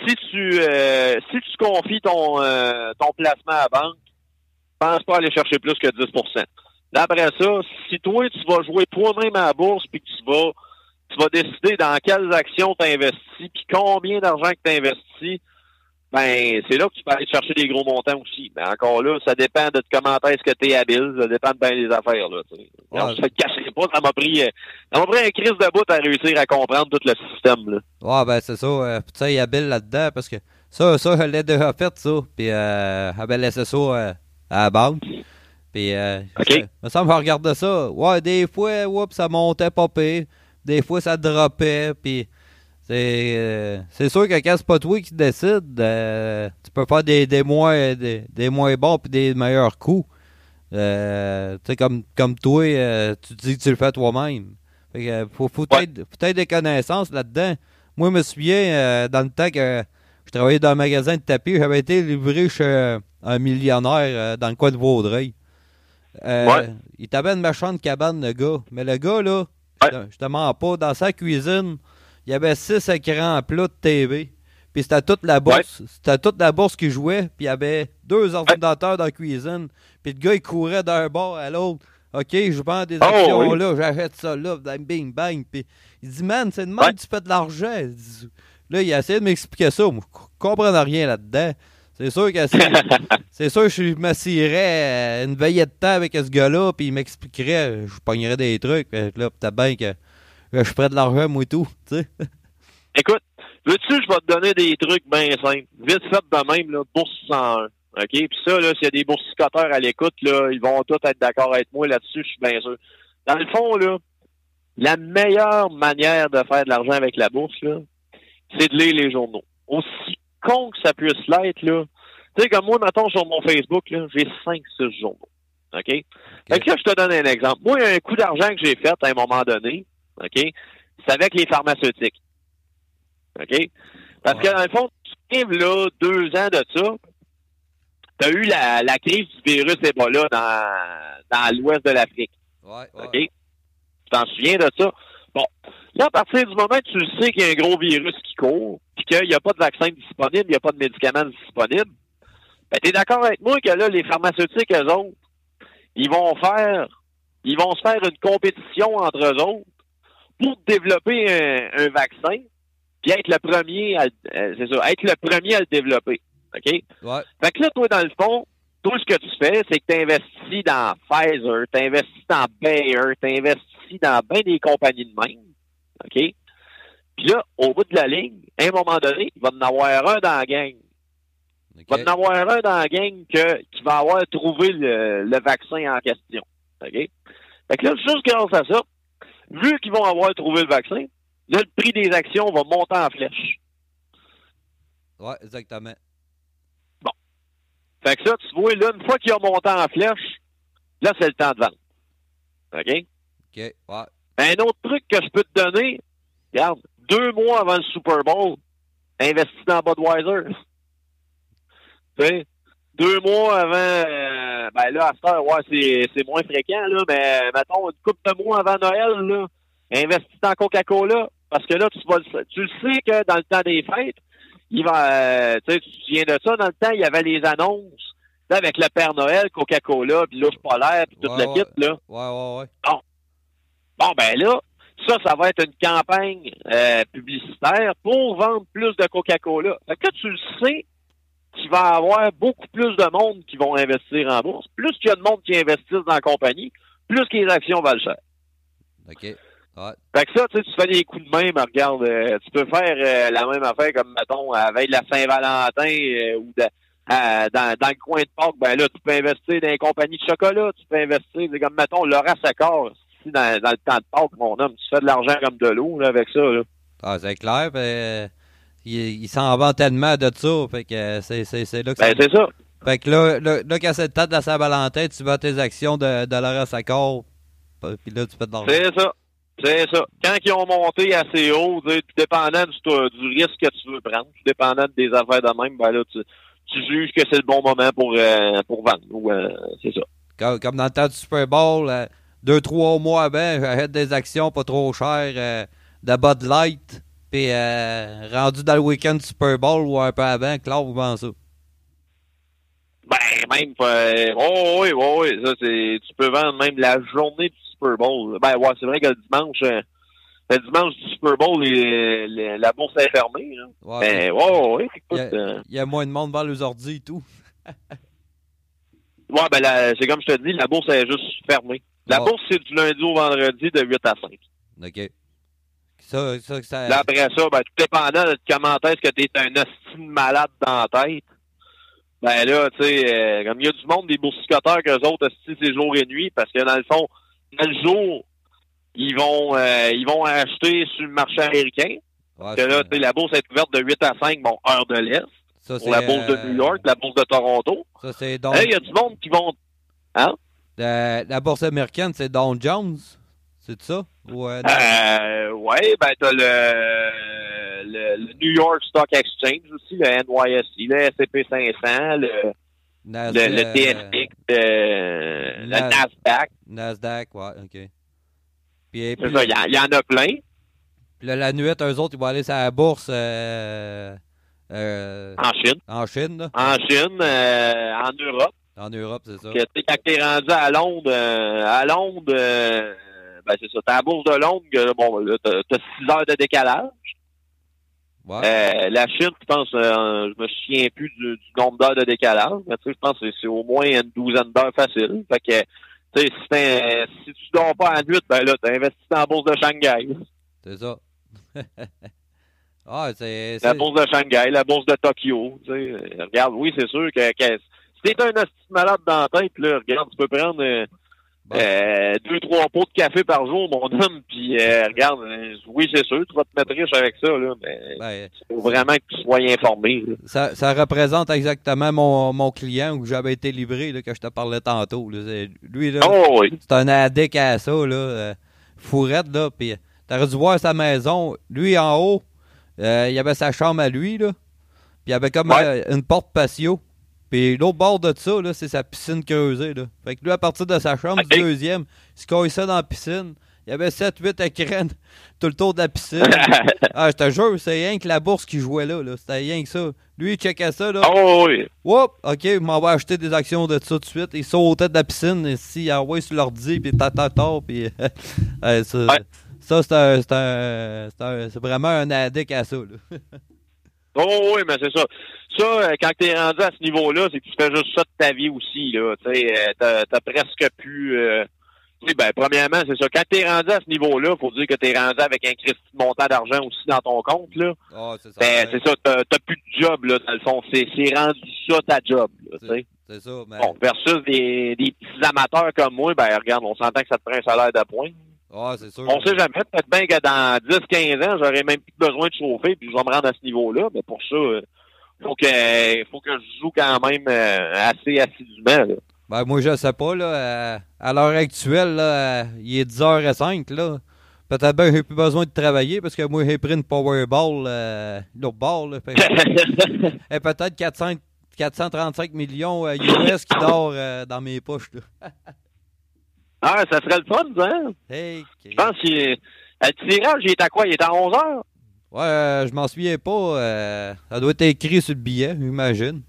si tu euh, si tu confies ton euh, ton placement à la banque, pense pas aller chercher plus que 10 Là, après ça, si toi, tu vas jouer toi-même à la bourse, puis que tu vas tu vas décider dans quelles actions tu investis, puis combien d'argent que tu investis, ben c'est là que tu peux aller chercher des gros montants aussi. Mais encore là, ça dépend de comment est-ce que tu es habile, ça dépend de bien les affaires. Là, Ouais. je te cacherai pas, ça m'a pris euh, ça m'a pris un crise de bout à réussir à comprendre tout le système. Là. Ouais, ben c'est ça. Euh, tu sais, il y a Bill là-dedans parce que ça, ça, je l'ai déjà fait, ça. Puis, euh, avait laissé ça euh, à la banque. Puis, euh, ça- me semble regardais ça. Ouais, des fois, oups, ça montait pas pire. Des fois, ça droppait. Puis, c'est euh, c'est sûr que quand c'est pas toi qui décide, euh, tu peux faire des, des, moins, des, des moins bons puis des meilleurs coups. Euh, tu sais, comme, comme toi, euh, tu dis que tu le fais toi-même. Fait que, euh, faut, faut peut-être peut des connaissances là-dedans. Moi, je me souviens, dans le temps que je travaillais dans un magasin de tapis, j'avais été livré chez un millionnaire dans le coin de Vaudreuil. Il t'avait une méchante cabane, le gars. Mais le gars, là, je te mens pas, dans sa cuisine, il y avait six écrans plats de TV. Puis c'était toute la bourse. C'était toute la bourse qui jouait. Puis il y avait deux ordinateurs dans la cuisine. Puis le gars, il courait d'un bord à l'autre. OK, je vends des oh, actions là, j'achète ça là, bing, bang. Puis il dit, man, c'est de même que tu fais de l'argent. Là, il a essayé de m'expliquer ça. Moi, je comprends rien là-dedans. C'est sûr que c'est sûr que je m'assirais une veillée de temps avec ce gars-là, puis il m'expliquerait, je pognerais des trucs. Là, peut-être bien que je ferais de l'argent, moi et tout. Tu sais. Écoute, veux-tu, je vais te donner des trucs bien simples. Vite fait de même, là, bourse 101. OK? Puis ça, là, s'il y a des boursicoteurs à l'écoute, là, ils vont tous être d'accord avec moi là-dessus, je suis bien sûr. Dans le fond, là, la meilleure manière de faire de l'argent avec la bourse, là, c'est de lire les journaux. Aussi con que ça puisse l'être, là. Tu sais, comme moi, mettons, sur mon Facebook, là, j'ai 5-6 journaux. OK? Fait que là, je te donne un exemple. Moi, il y a un coup d'argent que j'ai fait à un moment donné, OK? C'est avec les pharmaceutiques. OK? Parce que dans le fond, tu arrives là deux ans de ça, tu as eu la, la, crise du virus Ebola dans, dans l'ouest de l'Afrique. Ouais, OK? Tu t'en souviens de ça? Bon. Là, à partir du moment où tu sais qu'il y a un gros virus qui court, puis qu'il n'y a pas de vaccin disponible, il n'y a pas de médicaments disponibles, ben, tu es d'accord avec moi que là, les pharmaceutiques, eux autres, ils vont faire, ils vont se faire une compétition entre eux autres pour développer un, un vaccin puis être le premier à, euh, c'est ça, être le premier à le développer. OK? Ouais. Fait que là, toi, dans le fond, tout ce que tu fais, c'est que tu investis dans Pfizer, tu investis dans Bayer, tu investis dans bien des compagnies de même. OK? Puis là, au bout de la ligne, à un moment donné, il va en avoir un dans la gang. Il va en avoir un dans la gang que, qui va avoir trouvé le, le vaccin en question. OK? Fait que là, juste grâce à ça, vu qu'ils vont avoir trouvé le vaccin, Là, le prix des actions va monter en flèche. Oui, exactement. Bon. Fait que ça, tu vois, là, une fois qu'il a monté en flèche, là, c'est le temps de vendre. OK? OK, ouais. Un autre truc que je peux te donner, regarde, deux mois avant le Super Bowl, investis dans Budweiser. tu sais, deux mois avant, euh, ben là, à cette heure, ouais, c'est moins fréquent, là, mais mettons, une couple de mois avant Noël, là, investis dans Coca-Cola. Parce que là, tu, vas, tu sais que dans le temps des fêtes, il va, euh, tu te souviens de ça, dans le temps, il y avait les annonces avec le Père Noël, Coca-Cola, puis l'ours polaire, puis toute la kit, là. Ouais, ouais, ouais. Bon. Bon, ben là, ça, ça va être une campagne euh, publicitaire pour vendre plus de Coca-Cola. Fait que tu le sais qu'il va avoir beaucoup plus de monde qui vont investir en bourse. Plus qu'il y a de monde qui investissent dans la compagnie, plus que les actions valent cher. OK. Ouais. Fait que ça, tu sais, tu fais des coups de même, regarde, euh, tu peux faire euh, la même affaire comme, mettons, avec la Saint-Valentin euh, ou de, dans, dans le coin de Pâques, ben là, tu peux investir dans une compagnie de chocolat, tu peux investir, comme, mettons, Laura Saccord, si dans, dans le temps de Pâques, mon homme, tu fais de l'argent comme de l'eau là, avec ça. Là. Ah, c'est clair, ben, il, il s'en vend tellement de ça, fait que c'est, là que ben, c'est ça. Fait que là, là, là quand c'est le temps de la Saint-Valentin, tu vas tes actions de, de Laura Saccord, puis là, tu fais de l'argent. C'est ça. C'est ça. Quand ils ont monté assez haut, tout dépendant du, du, risque que tu veux prendre, tout dépendant des affaires de même, ben là, tu, tu juges que c'est le bon moment pour, euh, pour vendre. Euh, c'est ça. Comme, comme, dans le temps du Super Bowl, euh, deux, trois mois avant, j'achète des actions pas trop chères de Bud Light, puis rendu dans le week-end du Super Bowl ou un peu avant, Claude, vous pensez ça? Ben, même, oh, oui, oui, oui, ça, c'est, tu peux vendre même la journée du Super Bowl. Ben ouais, c'est vrai que le dimanche, euh, le dimanche du Super Bowl, la bourse est fermée. Là. Ouais, ben, ouais, écoute, euh, il, y a, moins de monde vers les ordi et tout. ouais, ben c'est comme je te dis, la bourse est juste fermée. La bourse, c'est du lundi au vendredi de 8 à 5. OK. Ça, ça, ça... Là, après ça, ben, tout dépendant de comment est-ce que tu es un estime malade dans la tête. Ben là, tu sais, euh, comme il y a du monde, des boursicoteurs qu'eux autres, c'est jour et nuit, parce que dans le fond, quel jour ils vont euh, ils vont acheter sur le marché américain. que là, la bourse est ouverte de 8 à 5, bon, heure de l'Est. pour la bourse de New York, la bourse de Toronto. Ça, c'est donc... Il y a du monde qui vont... Hein? La, bourse américaine, c'est Dow Jones. C'est ça? Ou, euh, ouais, ben t'as le, le, le, New York Stock Exchange aussi, le NYSE, le S&P 500, le, le, le, TSX, le, Nasdaq. Nasdaq, ouais, OK. C'est ça, il y, en a plein. Puis là, la nuit, eux autres, ils vont aller sur la bourse euh, euh, en Chine. En Chine, là. En Chine, euh, en Europe. En Europe, c'est ça. Que, quand t'es rendu à Londres, à Londres, ben c'est ça, t'es à la bourse de Londres, bon, là, t'as 6 heures de décalage. Ouais. la Chine, je pense, je me souviens plus du, nombre d'heures de décalage, mais tu sais, je pense que c'est au moins une douzaine d'heures facile. Fait que, tu sais, si, si tu dors pas à nuit, ben là, t'as investi dans la bourse de Shanghai. C'est ça. ah, c'est, La bourse de Shanghai, la bourse de Tokyo. Regarde, oui, c'est sûr que, que si t'es un malade dans la tête, là, regarde, tu peux prendre euh, euh, deux, trois pots de café par jour, mon homme, puis euh, regarde, oui, c'est sûr, tu vas te mettre riche avec ça, là, mais ben, il faut vraiment que tu sois informé. Ça, ça, représente exactement mon, mon client où j'avais été livré, là, que je te parlais tantôt. Là. Lui, là, oh, c'est un addict à ça, là, fourrette, là, puis T'aurais dû voir sa maison. Lui, en haut, euh, il y avait sa chambre à lui, là. Puis il y avait comme euh, une porte patio. Puis l'autre bord de ça, là, c'est sa piscine creusée, là. Fait que lui, à partir de sa chambre, du deuxième, il se ça dans la piscine. Il y avait 7-8 écrans tout le tour de la piscine. ah, je te jure, c'est rien que la bourse qui jouait là. là. C'était rien que ça. Lui, il checkait ça. Là. Oh oui. Whoop, OK, il m'en va acheter des actions de ça tout de suite. Il sautait de la piscine. Et s'il envoyé sur l'ordi, puis tata, puis. ça, ça, c'est vraiment un addict à ça. Là. oh oui, mais c'est ça. Ça, euh, quand tu es rendu à ce niveau-là, c'est que tu fais juste ça de ta vie aussi. Là. Tu euh, t'as, presque pu... Euh, ben, premièrement, c'est ça. Quand tu es rendu à ce niveau-là, faut dire que tu es rendu avec un Christy montant d'argent aussi dans ton compte. Là. Oh, c'est ça. Ben, c'est ça. T'as, plus de job, là, dans le fond. C'est, rendu ça ta job. Là, c'est, ça. Mais... Bon, versus des, des petits amateurs comme moi, ben regarde, on s'entend que ça te prend un salaire de pointe. Ah, c'est sûr. On sait jamais. Peut-être bien que dans 10-15 ans, j'aurais même plus besoin de chauffer, puis je vais me rendre à ce niveau-là. Mais pour ça, il euh, faut que, faut que je joue quand même euh, assez assidûment. Là. Ben, moi, je sais pas. Là, à l'heure actuelle, là, il est 10h05. Là. Peut-être bien que j'ai plus besoin de travailler parce que moi, j'ai pris une Powerball, euh, l'autre ball. et peut-être 435 millions US qui dort dans mes poches. Là. Ah, ça serait le fun, hein? Hey, Je pense que le tirage, il est à quoi? Il est à 11 heures? Ouais, euh, je m'en souviens pas. Euh, ça doit être écrit sur le billet, j'imagine.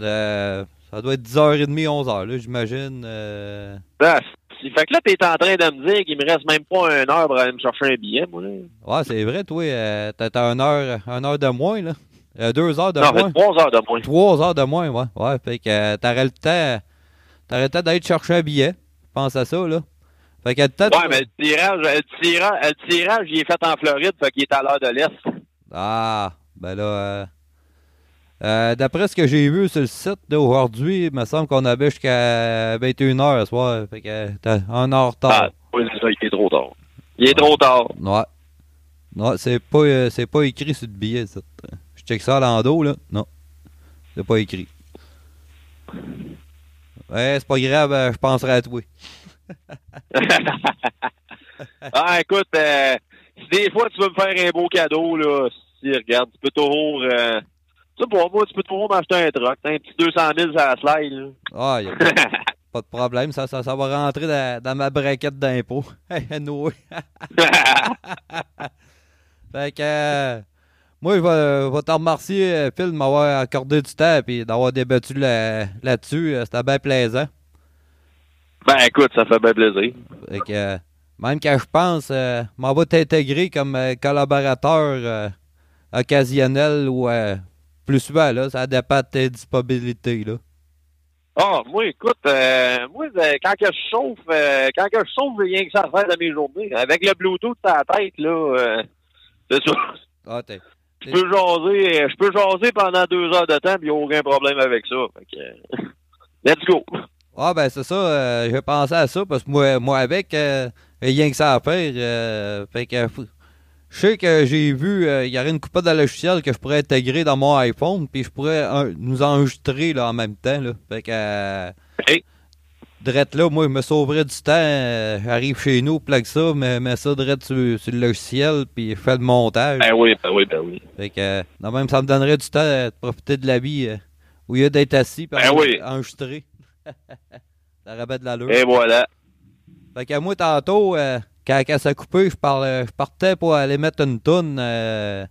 Euh, ça doit être 10h30, 11h, là, j'imagine. Euh... Ben, fait que là, t'es en train de me dire qu'il me reste même pas une heure pour aller me chercher un billet, moi. Là. Ouais, c'est vrai, toi. Euh, t'as une heure, une heure de moins, là. Euh, deux heures de non, moins. trois heures de moins. Trois heures de moins, ouais. Ouais, fait que t'aurais le temps. T'aurais le temps d'aller chercher un billet pense à ça, là. Fait que peut-être. Ouais, mais le tirage, le tirage, le tirage, il est fait en Floride, fait qu'il est à l'heure de l'Est. Ah, ben là. Euh, euh, D'après ce que j'ai vu sur le site d'aujourd'hui, il me semble qu'on avait jusqu'à 21h ce soir. Fait que t'as un heure retard. Ah, oui, c'est ça, il est trop tard. Il est trop tard. Ouais. Non, c'est pas, euh, c'est pas écrit sur le billet, ça. Je check ça à l'endo, là. Non. C'est pas écrit. Ouais, c'est pas grave, euh, je penserai à toi. ah, écoute, euh, si des fois tu veux me faire un beau cadeau, là, si, regarde, tu peux toujours. Euh, tu sais, pour moi, tu peux toujours m'acheter un truck. un petit 200 000 sur la slide. Là. Ah, y a pas, de problème, ça, ça, ça va rentrer dans, dans ma braquette d'impôt. no. fait que. Euh, moi, je vais, vais te remercier, euh, Phil, de m'avoir accordé du temps et d'avoir débattu là-dessus. Euh, c'était bien plaisant. Ben, écoute, ça fait bien plaisir. que, euh, même quand je pense, euh, m'en va t'intégrer comme collaborateur occasionnel ou plus souvent, là. Ça dépend de tes disponibilités, là. Ah, moi, écoute, moi, quand que je chauffe, quand que je chauffe, rien que ça faire de mes journées. Avec le Bluetooth à la tête, là, c'est ça. Ah, t'es, je peux jaser, je peux jaser pendant deux heures de temps, puis il n'y a aucun problème avec ça. Fait que, let's go. Ah ben c'est ça, euh, je pensais à ça parce que moi, moi avec, euh, rien que ça à faire. Euh, fait que je sais que j'ai vu, il y aurait une coupe de logiciel que je pourrais intégrer dans mon iPhone, puis je pourrais nous enregistrer là, en même temps. Là. Fait que drette là, moi, je me sauverais du temps. euh, J'arrive chez nous, plaque ça, mets, mets ça drette sur, sur le logiciel, puis je fais le montage. Ben oui, ben oui, ben oui. Fait que, euh, non, même, ça me donnerait du temps euh, de profiter de la vie euh, au lieu d'être assis puis Ben en- oui. enregistré. ça rabat de l'allure. Et voilà. Fait que moi, tantôt, euh, quand, quand ça a coupé, je, parlais- je partais pour aller mettre une toune euh,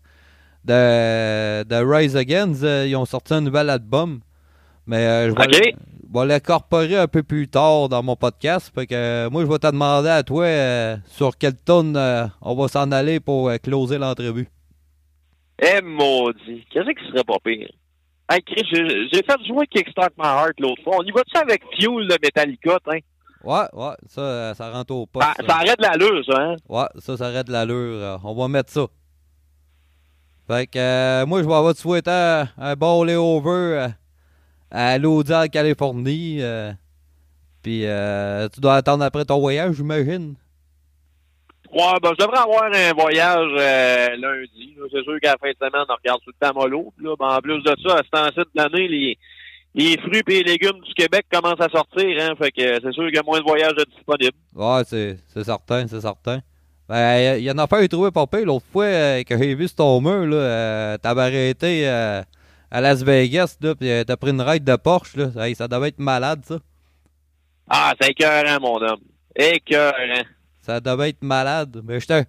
de, de Rise Against. Euh, ils ont sorti un nouvel album. Mais euh, vais je vais l'incorporer un peu plus tard dans mon podcast. Fait que euh, moi, je vais te demander à toi euh, sur quelle tonne euh, on va s'en aller pour euh, closer l'entrevue. Eh maudit. Qu'est-ce qui serait pas pire? Hey, Chris, j'ai fait jouer Kickstart My Heart l'autre fois. On y va-tu avec Fuel de Metallica, hein? Ouais, ouais, ça, ça rentre au poste. Ça, ça. arrête l'allure, ça, hein? Ouais, ça, ça arrête l'allure. on va mettre ça. Fait que moi, je vais te souhaiter un, un bon layover à en Californie. euh, Puis euh, tu dois attendre après ton voyage, j'imagine. Ouais, ben, je devrais avoir un voyage euh, lundi. C'est sûr qu'à la fin de semaine, on regarde tout le temps mollo. Là. Ben, en plus de ça, à ce temps-ci de l'année, les, les fruits et les légumes du Québec commencent à sortir. Hein, fait que c'est sûr qu'il y a moins de voyages disponibles. Ouais, c'est certain, c'est certain. Ben, il y, a affaire que j'ai trouvé pas l'autre fois euh, que j'ai vu sur ton mur. là. T'avais arrêté à Las Vegas, là, puis euh, t'as pris une ride de Porsche. Là. Hey, ça devait être malade, ça. Ah, c'est écœurant, mon homme. Écœurant. Ça devait être malade. Mais j'étais.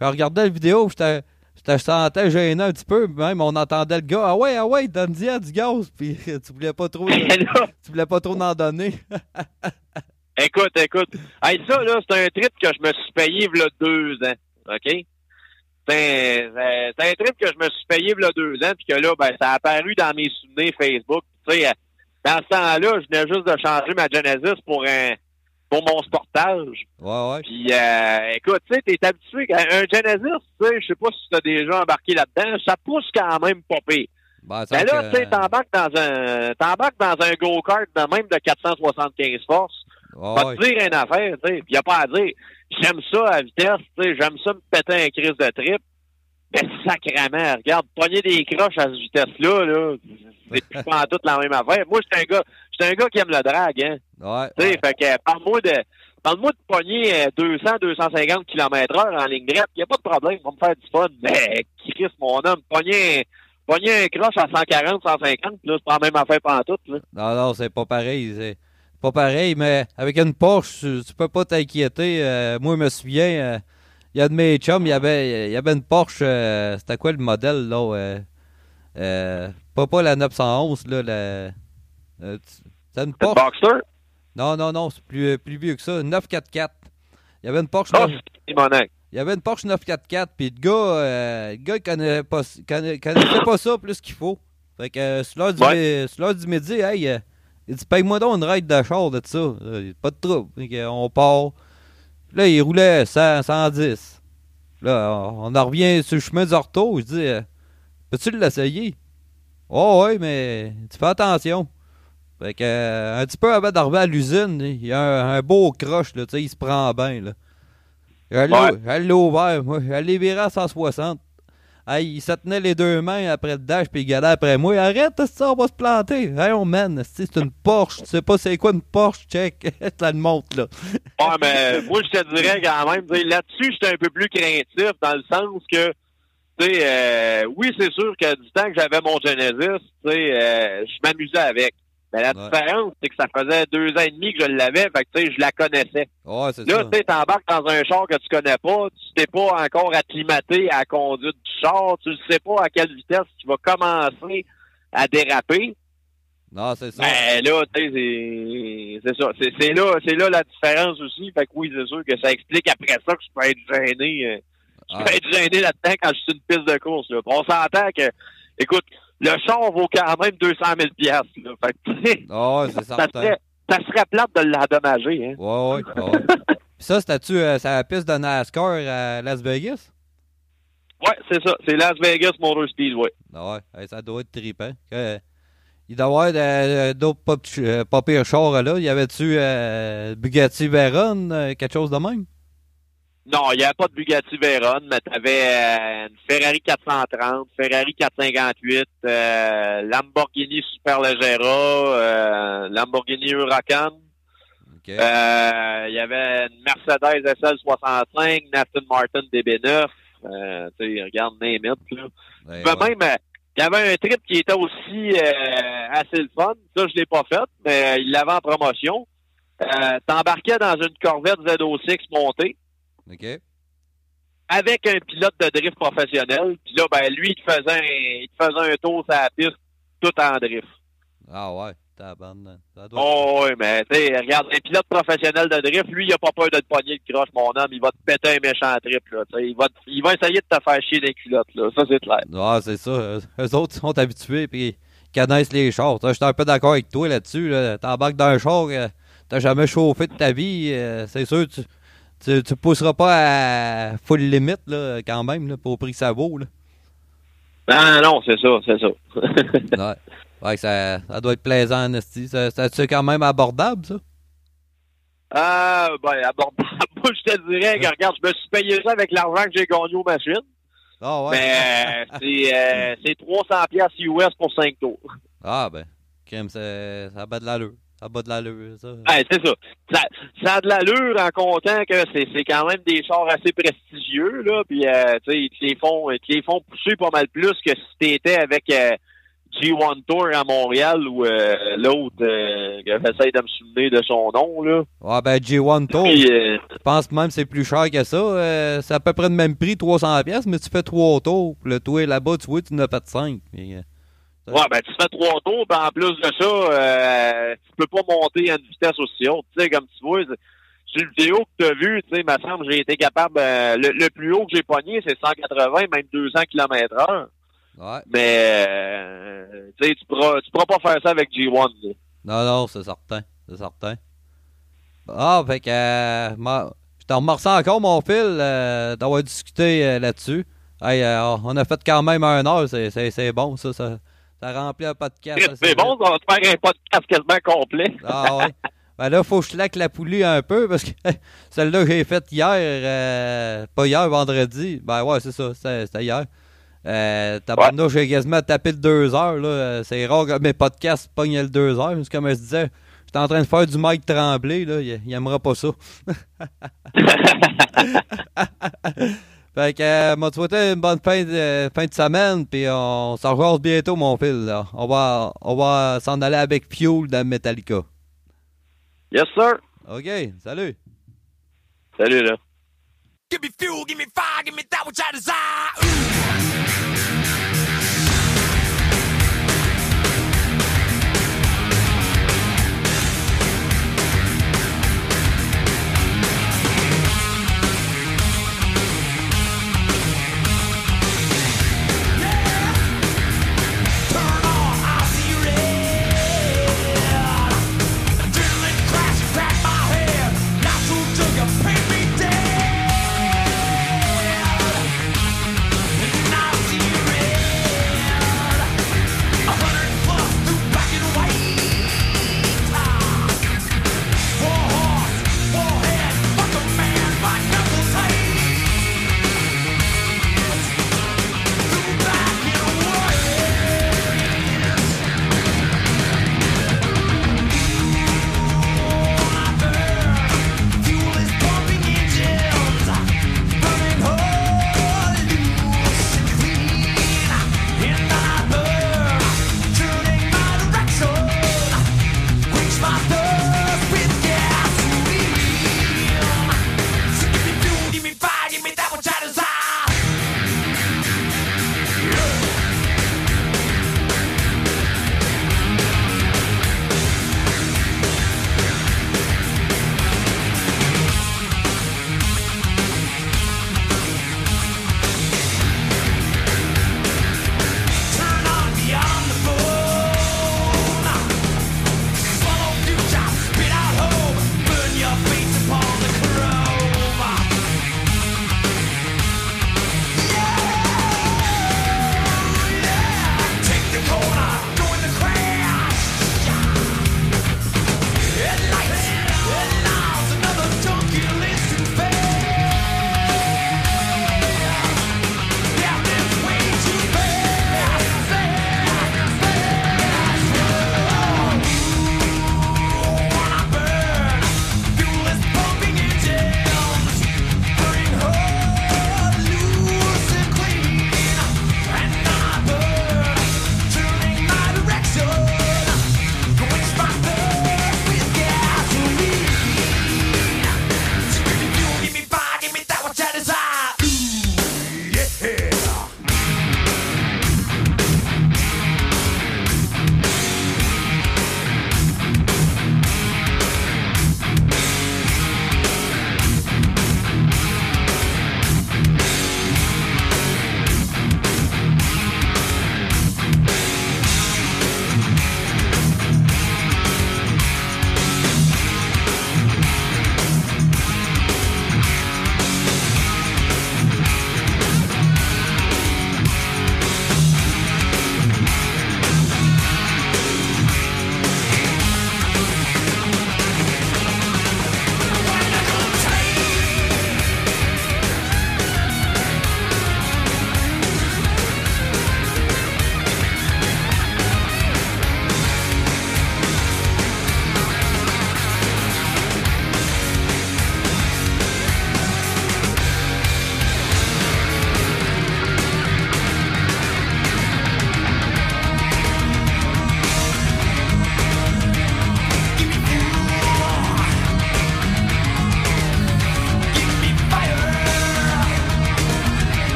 Je regardais la vidéo, j'étais. Je te sentais gêné un petit peu, même on entendait le gars, ah ouais, ah ouais, donne-y à du gaz, puis tu voulais pas trop, tu voulais pas trop en donner. écoute, écoute. Hey, ça, là, c'est un trip que je me suis payé v'là deux ans. OK? C'est un, trip que je me suis payé v'là deux ans, puis que là, ben, ça a apparu dans mes souvenirs Facebook. Tu sais, dans ce temps-là, je venais juste de changer ma Genesis pour un pour mon sportage. Ouais, ouais. Puis, euh, écoute, tu sais, t'es habitué qu'un un Genesis, tu sais, je sais pas si t'as déjà embarqué là-dedans, ça pousse quand même pas pire. Ben, Mais là, que- tu sais, t'embarques dans un, t'embarques dans un go-kart de même de 475 forces. Ouais, Va te dire une affaire, tu sais. Puis y a pas à dire. J'aime ça à vitesse. J'aime ça me péter un crise de trip. Mais sacrément, regarde, pogner des croches à cette vitesse-là, là, c'est pas en tout la même affaire. Moi, j'étais un gars, j'étais un gars qui aime le drag, hein. Ouais, Tu sais, ouais. fait que, parle-moi de, parle-moi de pogner euh, 200, 250 km heure en ligne droite. Y a pas de problème, on va me faire du fun. Mais, Chris, mon homme, pogner, pogner un croche à 140, 150, là, c'est pas la même affaire pantoute, là. Non, non, c'est pas pareil. C'est pas pareil, mais avec une Porsche, tu, peux pas t'inquiéter. Euh, moi, je me souviens, euh, il y a de mes chums, il y avait, il y avait une Porsche, euh, c'était quoi le modèle, là? pas, pas la 911, là, la... c'est une Porsche? Boxster? Non, non, non, c'est plus, plus vieux que ça, une 944. Il y avait une Porsche, Oh, acte. il y avait une Porsche 944, puis le gars, euh, le gars, il connaissait pas, connaissait, connaissait pas ça plus qu'il faut. Fait que euh, sur l'heure du, Ouais. du midi, hey, il dit paye-moi donc une ride de char de ça. Euh, pas de trouble. On part. Là, il roulait 100, 110. Là, on, on en revient sur le chemin du retour. Je dis, euh, peux-tu l'essayer? Oh, ouais, mais tu fais attention. Fait que, euh, un petit peu avant d'arriver à l'usine, il y a un, un beau croche, là, tu sais, il se prend bien, là. J'allais Ouais. ouvert, moi. J'allais virer à 160. Hey, il se tenait les deux mains après le dash, puis il galait après moi. Arrête, ça, on va se planter. Hey, on mène. C'est une Porsche. Tu sais pas c'est quoi une Porsche, check. Ça le montre, là. Ouais, mais moi, je te dirais quand même, là-dessus, j'étais un peu plus craintif dans le sens que, tu sais, euh, oui, c'est sûr que du temps que j'avais mon Genesis, tu sais, euh, je m'amusais avec. Mais la Ouais. différence, c'est que ça faisait deux ans et demi que je l'avais, fait que, tu sais, je la connaissais. Ouais, c'est Là, tu sais, t'embarques dans un char que tu connais pas, tu t'es pas encore acclimaté à la conduite du char, tu ne sais pas à quelle vitesse tu vas commencer à déraper. Non, c'est ça. Ben là, tu sais, c'est c'est ça. C'est là, c'est là la différence aussi. Fait que oui, c'est sûr que ça explique après ça que je peux être gêné. euh, Je Ah. peux être gêné là-dedans quand je suis sur une piste de course. Là. On s'entend que, écoute, le char vaut quand même 200 000 piastres, là. Fait que, c'est ça serait, ça serait plate de l'endommager, hein. Ouais, ouais, ouais. Ça, c'était-tu euh, c'est la piste de NASCAR à Las Vegas? Ouais, c'est ça. C'est Las Vegas Motor Speedway. Ah ouais, hey, ça doit être trippant. Que- il doit y avoir euh, d'autres pas, euh, pas pires chars là. Y avait-tu euh, Bugatti Veyron, euh, quelque chose de même? Non, il n'y avait pas de Bugatti Veyron, mais tu avais une Ferrari 430, Ferrari 458, euh, Lamborghini Superleggera, euh, Lamborghini Huracan, Euh, il y avait une Mercedes SL65, Aston Martin DB9. Euh, tu sais, regarde, name it, là. Ben, ouais. Même, euh, il y avait un trip qui était aussi euh, assez le fun. Ça, je l'ai pas fait, mais euh, il l'avait en promotion. Euh, T'embarquais dans une Corvette ZO6 montée OK? avec un pilote de drift professionnel. Puis là, ben lui, il te faisait un, il te faisait un tour sur la piste tout en drift. Ah ouais, tabarnak. Ça doit... Oh oui, mais tu sais, regarde, un pilote professionnel de drift, lui, il a pas peur de te pogner le croche, mon homme. Il va te péter un méchant trip, là. Il va, te- il va essayer de te faire chier des culottes, là. Ça, c'est clair. Ah, c'est ça. Eux autres sont habitués puis ils connaissent les chars. Je suis un peu d'accord avec toi là-dessus. Là. T'embarques dans un char, euh, t'as jamais chauffé de ta vie. euh, c'est sûr, tu, tu, tu pousseras pas à full limite là, quand même, là, pour le prix que ça vaut. Là. Non, non, c'est ça, c'est ça. Ouais. Ouais, ça, ça doit être plaisant. Ça- ça- C'est quand même abordable, ça? Ah, ben, abordable. Moi, je te dirais que, regarde, je me suis payé ça avec l'argent que j'ai gagné aux machines. Ah ouais. Mais euh, c'est euh, c'est 300 piastres US pour 5 tours. Ah ben, crème, c'est- ça bat de l'allure. Ça bat de l'allure, ça. Ouais, c'est ça. ça. Ça a de l'allure en comptant que c'est quand même des chars assez prestigieux, là. Puis, euh, tu sais, ils te les font, ils te les font pousser pas mal plus que si t'étais avec euh, G1 Tour à Montréal ou euh, l'autre, euh, j'essaie de me souvenir de son nom, là. Ouais, ben, G1 Tour, Puis, euh, je pense même que c'est plus cher que ça. C'est à peu près le même prix, 300$, pièces, mais tu fais trois tours. Le tour là-bas, tu vois, tu en as fait 5. Ouais, ben tu fais trois tours, ben en plus de ça, euh, tu peux pas monter à une vitesse aussi haute. Tu sais, comme tu vois, c'est- sur le vidéo que tu as vu, tu sais, me semble j'ai été capable euh, le, le plus haut que j'ai pogné, c'est 180, même 200 km heure. Ouais. Mais euh, tu sais, tu pourras tu pourras pas faire ça avec G1. là. Non, non, c'est certain. C'est certain. Ah, fait que. euh, je t'en remercie encore, mon fil, d'avoir discuté là-dessus. Hey, euh, on a fait quand même un heure, c'est bon, ça. Ça, ça remplit un podcast. C'est bon, on va te faire un podcast quasiment complet. Ah ouais. Ben là, faut que je laque la poulie un peu parce que celle-là que j'ai faite hier, euh, pas hier, vendredi. Ben ouais, c'est ça, c'était hier. Euh, tabarnouche, j'ai quasiment tapé le 2 heures. là. C'est rare que mes podcasts pognent le 2 heures. C'est Comme je disais, j'étais en train de faire du Mike Tremblay. Là. Il, il aimera pas ça. fait que, euh, m'a souhaité une bonne fin de, fin de semaine. Puis on s'en revoit bientôt, mon fil. là. On va, on va s'en aller avec Fuel de Metallica. yes, sir. OK, salut. Salut, là. Give me fuel, give me fire, give me that which I desire. Ooh.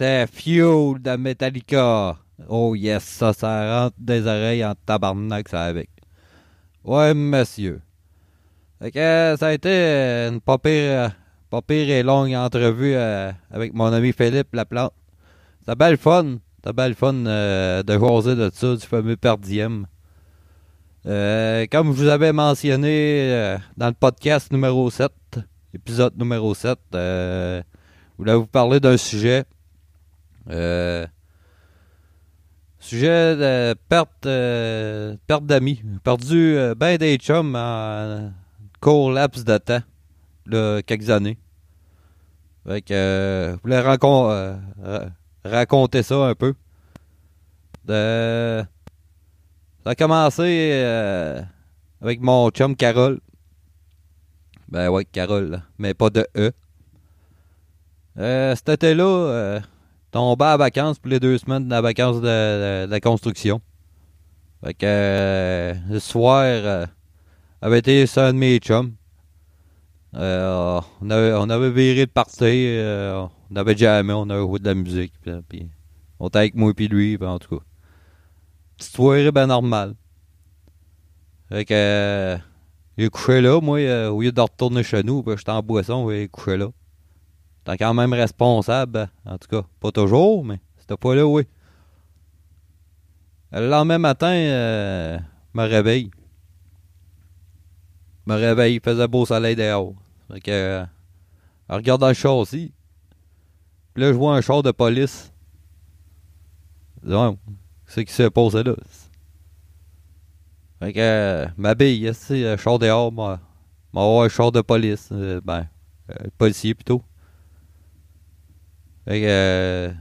C'était Fuel de Metallica. Oh yes, ça, ça rentre des oreilles en tabarnak, ça avec. Ouais, monsieur. Fait que ça a été une pas pire, pas pire et longue entrevue euh, avec mon ami Philippe Laplante. C'était belle fun. C'était belle fun euh, de jaser de ça, du fameux Perdiem. Euh, comme je vous avais mentionné euh, dans le podcast numéro 7, épisode numéro 7, euh, je voulais vous parler d'un sujet. Euh, sujet de perte, euh, perte d'amis. Perdu euh, ben des chums en court laps de temps, quelques années. Fait que je voulais raconter ça un peu. Ça a commencé avec mon chum Carole. Ben ouais, Carole, là, mais pas de E. Cet été-là, tombé à vacances pour les deux semaines de la vacances de, la construction. Fait que euh, le soir, euh, avait été sur un de mes chums. Euh, on, avait, on avait viré de party, euh, on avait jamais, on avait joué de la musique. On était avec moi et lui, en tout cas. Petite soirée ben normale. Fait que j'ai couché là, moi, au lieu de retourner chez nous, ben, j'étais en boisson, j'ai couché là. T'es quand même responsable, en tout cas. Pas toujours, mais c'était pas là, oui. Le lendemain matin, euh, me réveille. Me réveille, il faisait beau soleil dehors. Fait que, euh, le châssis. Puis là, je vois un char de police. Ouais, c'est qui s'est passé là. Fait que, euh, m'habille, c'est un char dehors, moi. M'a avoir un char de police. euh, ben, euh, policier plutôt. Fait euh,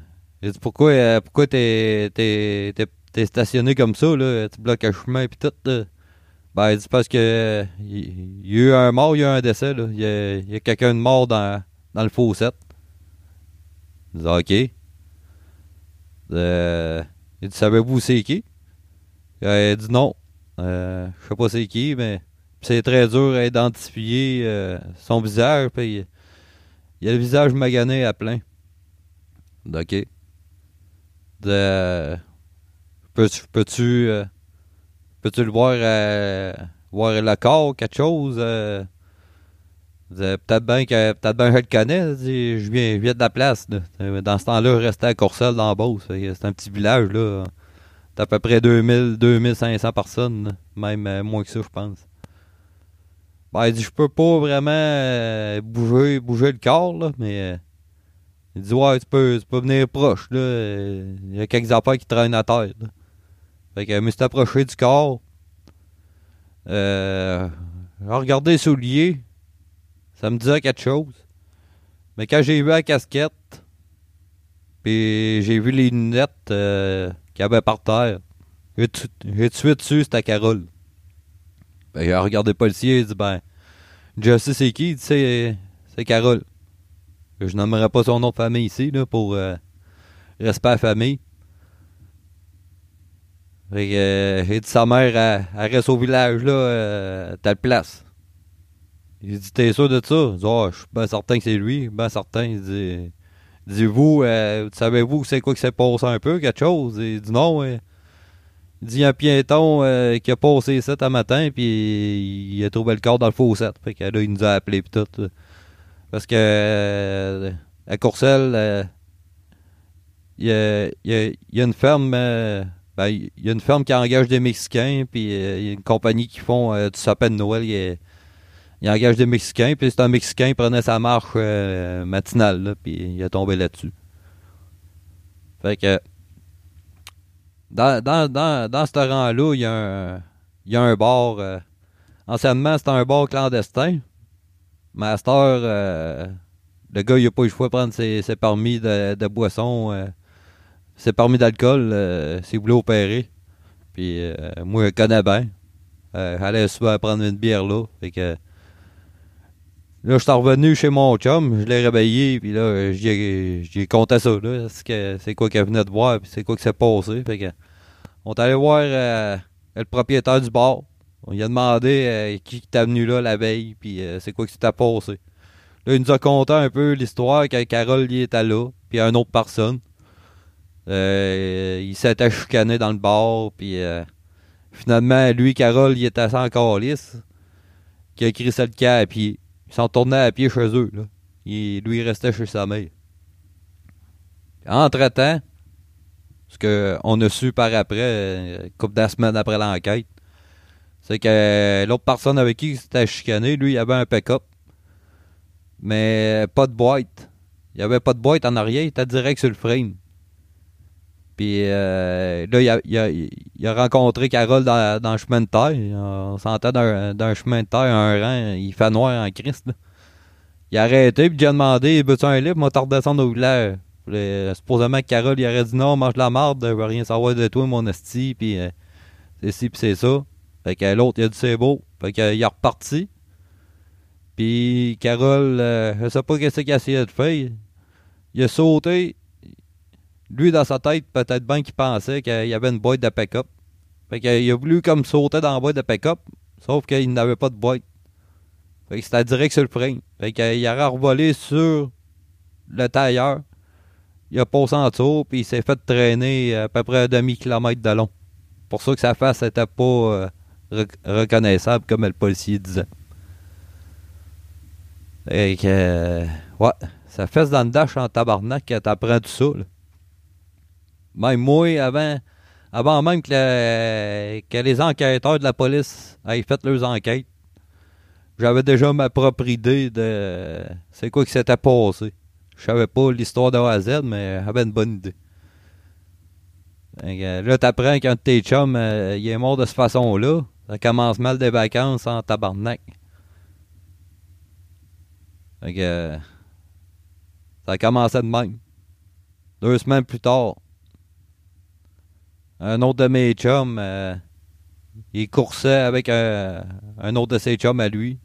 dit, pourquoi, euh, pourquoi t'es, t'es, t'es, stationné comme ça, là? Tu bloques un chemin pis tout, là? Ben, il dit parce que euh, il il y a eu un mort, il y a eu un décès, là. Il y a, y a quelqu'un de mort dans, dans le fossette. Il dit, OK. Euh, il dit, savez-vous c'est qui? Euh, il dit non. Euh, je sais pas c'est qui, mais c'est très dur à identifier euh, son visage. Puis il, il a le visage magané à plein. OK. De, peux-tu, peux-tu, euh, peux-tu le voir, euh, voir le corps, quelque chose? euh? Peut-être bien que peut-être je le connais. Je viens, viens de la place. Euh, Dans ce temps-là, je restais à Courcelles dans Beauce. C'est un petit village là. C'est à peu près 2000, 2500 personnes, même euh, moins que ça, je pense. Ben, il dit, je peux pas vraiment euh, bouger, bouger le corps, là, mais euh, il dit, ouais, tu peux, venir proche, là. Il y a quelques affaires qui traînent à terre, là. Fait que, me suis approché du corps. Euh, j'ai regardé les souliers. Ça me disait quelque chose. Mais quand j'ai vu la casquette, puis j'ai vu les lunettes euh, qu'il y avait par terre, j'ai tout j'ai tout de suite su c'était Carole. Ben, il a regardé le policier, il dit ben, je c'est qui, c'est Carole. Je nommerai pas son nom de famille ici, là, pour euh, respect à la famille. Fait euh, dit sa mère, elle, reste au village, là, euh, telle place. Il dit, t'es sûr de ça? Ah, je suis bien certain que c'est lui, ben certain. Il dit, vous, euh, savez-vous c'est quoi qui s'est passé un peu, quelque chose? Il dit, non, euh, il dit, un piéton euh, qui a passé ça un matin, puis il a trouvé le corps dans le fossette. Fait que là, il nous a appelé pis tout. Parce que, euh, à Courcelles, euh, il y, a, une ferme, euh, ben, y a une ferme qui engage des Mexicains, puis il y a une compagnie qui font du sapin de Noël. Il, engage des Mexicains, puis c'est un Mexicain qui prenait sa marche matinale, là, puis il est tombé là-dessus. Fait que, dans, dans, dans, dans ce rang-là, il y, a un- il y a un bar. anciennement, c'était un bar clandestin. Master, euh, le gars, il a pas eu le choix de prendre ses, permis de, de boisson, euh, ses permis d'alcool, euh, s'il voulait opérer. Puis, euh, moi, je connais bien. Euh, J'allais souvent prendre une bière là. Fait que, Là, je suis revenu chez mon chum, je l'ai réveillé, puis là, j'ai compté ça. C'est quoi qu'elle venait de voir, puis c'est quoi qui s'est passé. On est allé voir le propriétaire du bar. On lui a demandé euh, qui était venu là la veille, puis euh, c'est quoi qui s'était passé. Là, il nous a conté un peu l'histoire que Carole y était là, puis une autre personne. Euh, il s'était chicané dans le bar, puis finalement, lui, Carole, il était sans calice, qui a crissé le camp à pied. Ils sont tournés à pied chez eux, là. Lui, il restait chez sa mère. Entre-temps, ce qu'on a su par après, couple de semaines après l'enquête, c'est que l'autre personne avec qui il s'était chicané, lui, il avait un pick-up, mais pas de boîte. Il n'y avait pas de boîte en arrière, il était direct sur le frame. Puis euh, là, il a, rencontré Carole dans, dans le chemin de terre. On s'entend d'un d'un chemin de terre, un rang, il fait noir en Christ. Il a arrêté, puis il a demandé Veux-tu un livre? Moi, t'en redescendre au. Puis, euh, supposément que Carole, il aurait dit Non, mange la marde, je veux rien savoir de toi, mon esti, puis euh, c'est ci, puis c'est ça. Fait que l'autre, il a dit C'est beau. Fait euh, il est reparti. Puis Carole, euh, je sais pas qu'est-ce qu'il a essayé de faire. Il a sauté. Lui, dans sa tête, peut-être bien qu'il pensait qu'il y avait une boîte de pick-up. Fait qu'il a voulu comme sauter dans la boîte de pick-up, sauf qu'il n'avait pas de boîte. Fait que c'était direct sur le frein. Fait qu'il a revolé sur le tailleur. Il a passé en dessous, puis il s'est fait traîner à peu près un demi-kilomètre de long. Pour ça que sa face n'était pas euh, rec- reconnaissable, comme le policier disait. Fait que, ouais, ça fesse dans le dash en tabarnak quand t'apprends tout ça, là. Même moi, avant, avant même que, le- que les enquêteurs de la police aient fait leurs enquêtes, j'avais déjà ma propre idée de c'est quoi qui s'était passé. Je savais pas l'histoire de A à Z, mais j'avais une bonne idée. Là, t'apprends qu'un de tes chums, euh, il est mort de cette façon-là. Ça commence mal des vacances en tabarnak. Fait que, ça a commencé de même. Deux semaines plus tard, un autre de mes chums, euh, il coursait avec un, autre de ses chums à lui.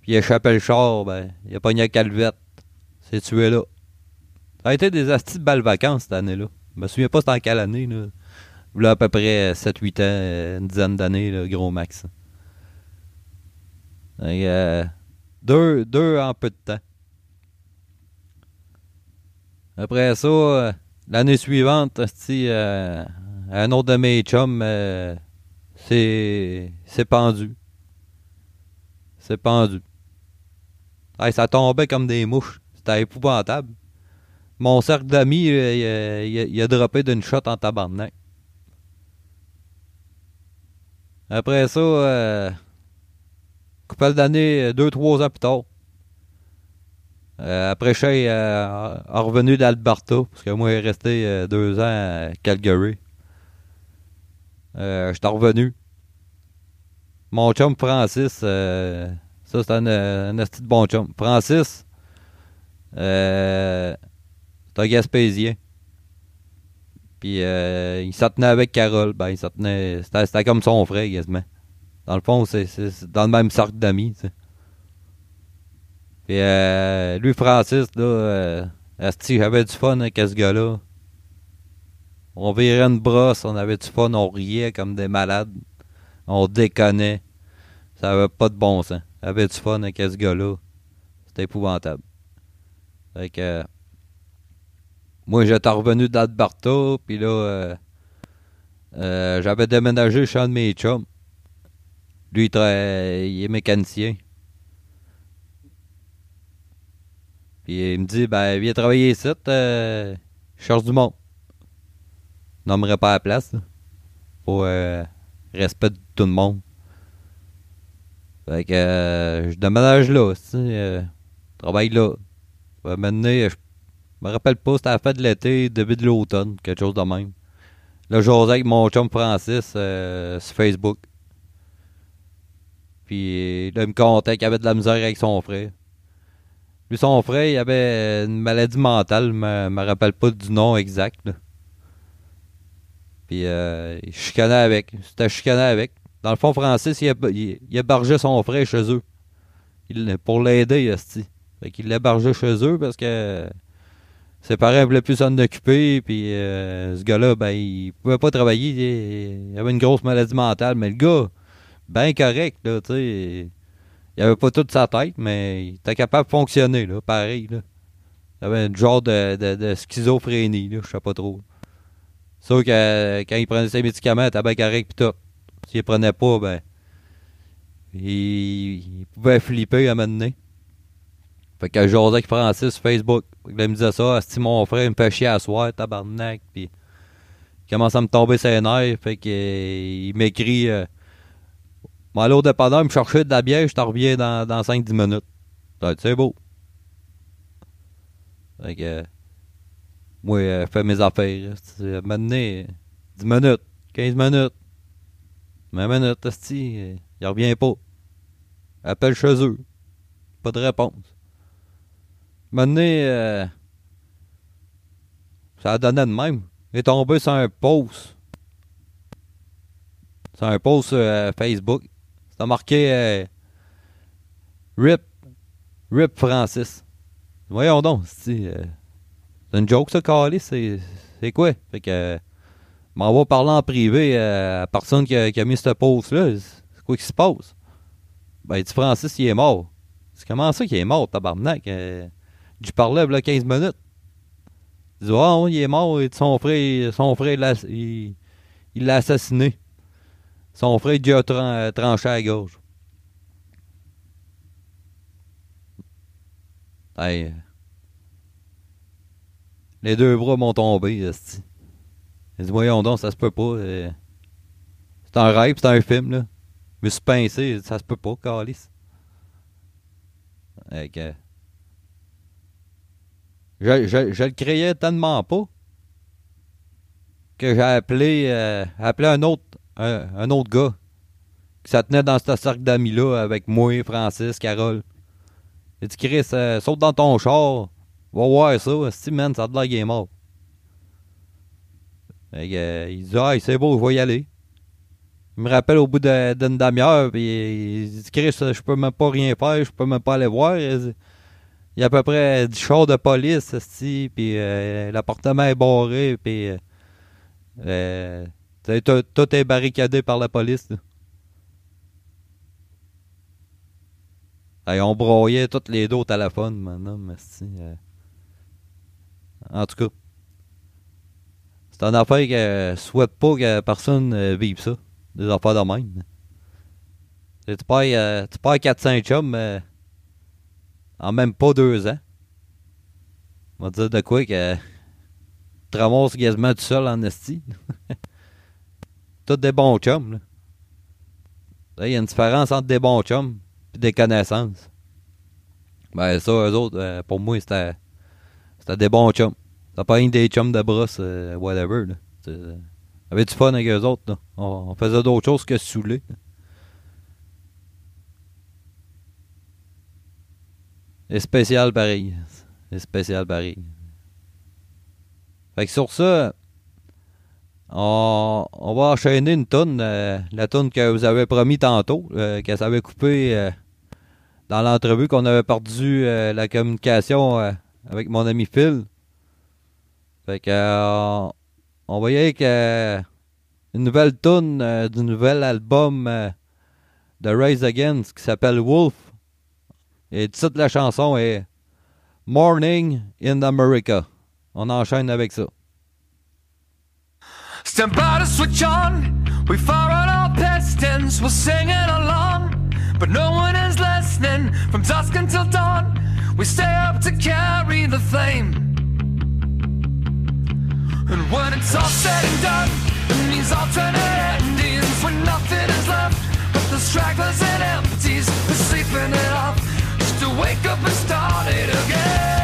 Puis il échappait le char, ben, il a pogné la calvette. C'est tué là. Ça a été des astis de belles vacances cette année-là. Je me souviens pas c'était en quelle année, là. Là, à peu près 7-8 ans, euh, une dizaine d'années, gros max. Que, euh, deux, deux en peu de temps. Après ça, euh, l'année suivante, euh, un autre de mes chums euh, s'est pendu. C'est pendu. Ça tombait comme des mouches. C'était épouvantable. Mon cercle d'amis, euh, il a droppé d'une shot en tabarnak. Après ça, euh, couple d'années, euh, deux, trois ans plus tard, euh, après suis euh, revenu d'Alberta, parce que moi, j'ai resté euh, deux ans à Calgary. J'étais revenu. Mon chum Francis, ça c'est un, un de bon chum. Francis, c'est un Gaspésien. Puis euh, il s'en tenait avec Carole. Ben, il s'en tenait. C'était comme son frère, quasiment. Dans le fond, c'est dans le même cercle d'amis, tu sais. Puis euh, lui, Francis, là, euh, esti, j'avais du fun avec ce gars-là. On virait une brosse, on avait du fun, on riait comme des malades. On déconnait. Ça avait pas de bon sens. J'avais du fun avec ce gars-là. C'était épouvantable. Fait que. Moi, j'étais revenu d'Alberta, puis là, euh, euh, j'avais déménagé chez un de mes chums. Lui, il, est mécanicien. Puis il me dit, ben, viens travailler ici, euh, je cherche du monde. Nommerai pas la place, là. Pour respect de tout le monde. Fait que je déménage là, tu travaille là. Maintenant, je me rappelle pas, c'était à la fin de l'été, début de l'automne, quelque chose de même. Là, j'osais avec mon chum Francis euh, sur Facebook. Puis là, il me contait qu'il avait de la misère avec son frère. Lui, son frère, il avait une maladie mentale, je me, me rappelle pas du nom exact. Puis euh, il chicanait avec. C'était chicané avec. Dans le fond, Francis, il, il, il hébergeait son frère chez eux. Il- pour l'aider. Fait qu'il l'hébergeait chez eux parce que ses parents voulaient plus s'en occuper. Puis euh, ce gars-là, ben, il pouvait pas travailler. Il, avait une grosse maladie mentale. Mais le gars, ben correct, là, tu sais. il avait pas toute sa tête, mais il était capable de fonctionner, là, pareil. Là. Il avait un genre de, de, schizophrénie, là, je sais pas trop. Sauf que quand il prenait ses médicaments, il était bien correct pis tout. S'il les prenait pas, ben. Il, il pouvait flipper à un moment donné. Fait que Facebook. Il me disait ça, si mon frère il me fait chier à soir, tabarnak, pis il commence à me tomber ses nerfs, fait que euh, il m'écrit euh, M'en aller au dépanneur, me chercher de la bière, je t'en reviens dans, dans 5-10 minutes. C'est beau. Fait que euh, moi, euh, je fais mes affaires. Maintenant, 10 minutes, 15 minutes. 20 minutes, il revient pas. Appelle chez eux. Pas de réponse. Maintenant, euh, ça a donné de même. Il est tombé sur un post. Sur un post sur euh, Facebook. C'était marqué euh, RIP. RIP Francis. Voyons donc, c'est euh, une joke ça, Carly, c'est c'est quoi? Fait que m'en va parler en privé à la personne qui a, mis ce post-là. C'est quoi qui se passe? Ben, il dit Francis, il est mort. C'est comment ça qu'il est mort, tabarnak? Je parlais là 15 minutes. Il dit oui, il est mort, son frère, son frère l'a- il l'a assassiné. Son frère, il a tranché à euh, les deux bras m'ont tombé, esti. Il dit, voyons donc, ça se peut pas. euh, C'est un rêve, c'est un film, là. Je me suis pincé, ça se peut pas, calice. Je, le créais tellement pas que j'ai appelé, euh, appelé un autre un, un autre gars qui ça tenait dans ce cercle d'amis-là avec moi, Francis, Carole. Il dit Chris, euh, saute dans ton char, va voir ça, si man, ça de l'air est mort. Euh, il dit Ah, c'est beau, je vais y aller. Il me rappelle au bout d'une demi-heure, puis il dit Chris, je peux même pas rien faire, je peux même pas aller voir. Il y a à peu près 10 chars de police, puis euh, l'appartement est barré, puis euh, euh, tout, est barricadé par la police. Hey, on broyait toutes les deux au téléphone mais esti, euh. En tout cas, c'est une affaire que je souhaite pas que personne vive ça. Des affaires de même. Tu perds, euh, tu perds 4-5 chums euh, en même pas deux ans. On va dire de quoi que te ramasses quasiment tout seul en esti. Tous des bons chums. Il y a une différence entre des bons chums et des connaissances. Ben ça, eux autres, euh, pour moi, c'était des bons chums. C'était pas une des chums de brosse, euh, whatever. Là. Euh, avait du fun avec eux autres. là. On, faisait d'autres choses que se saouler. C'est spécial pareil. C'est spécial pareil. Fait sur ça, on, va enchaîner une tonne, la tonne que vous avez promis tantôt, euh, que ça avait coupé euh, dans l'entrevue qu'on avait perdu euh, la communication euh, avec mon ami Phil. Fait que euh, on va y aller avec euh, une nouvelle euh, du nouvel album euh, de Rise Against qui s'appelle Wolf. Et le titre de la chanson est Morning in America. On enchaîne avec ça. Stand by to switch on. We fire on our pistons. We're singing along, but no one is listening. From dusk until dawn, we stay up to carry the flame. And when it's all said and done, and these alternate endings, when nothing is left but the stragglers and empties, we're sleeping it off wake up and start it again.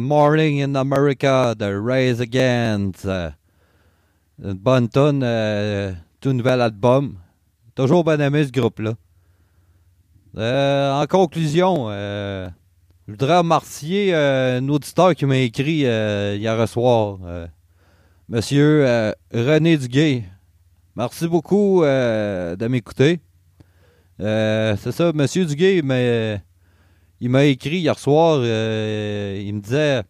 Morning in America de Rise Against. Euh, Une bonne tonne, euh, tout nouvel album. Toujours bien aimé ce groupe-là. Euh, en conclusion, euh, je voudrais remercier euh, un auditeur qui m'a écrit euh, hier soir, euh, Monsieur euh, René Duguay. Merci beaucoup euh, de m'écouter. Euh, C'est ça, Monsieur Duguay, mais il m'a écrit hier soir. euh, il me disait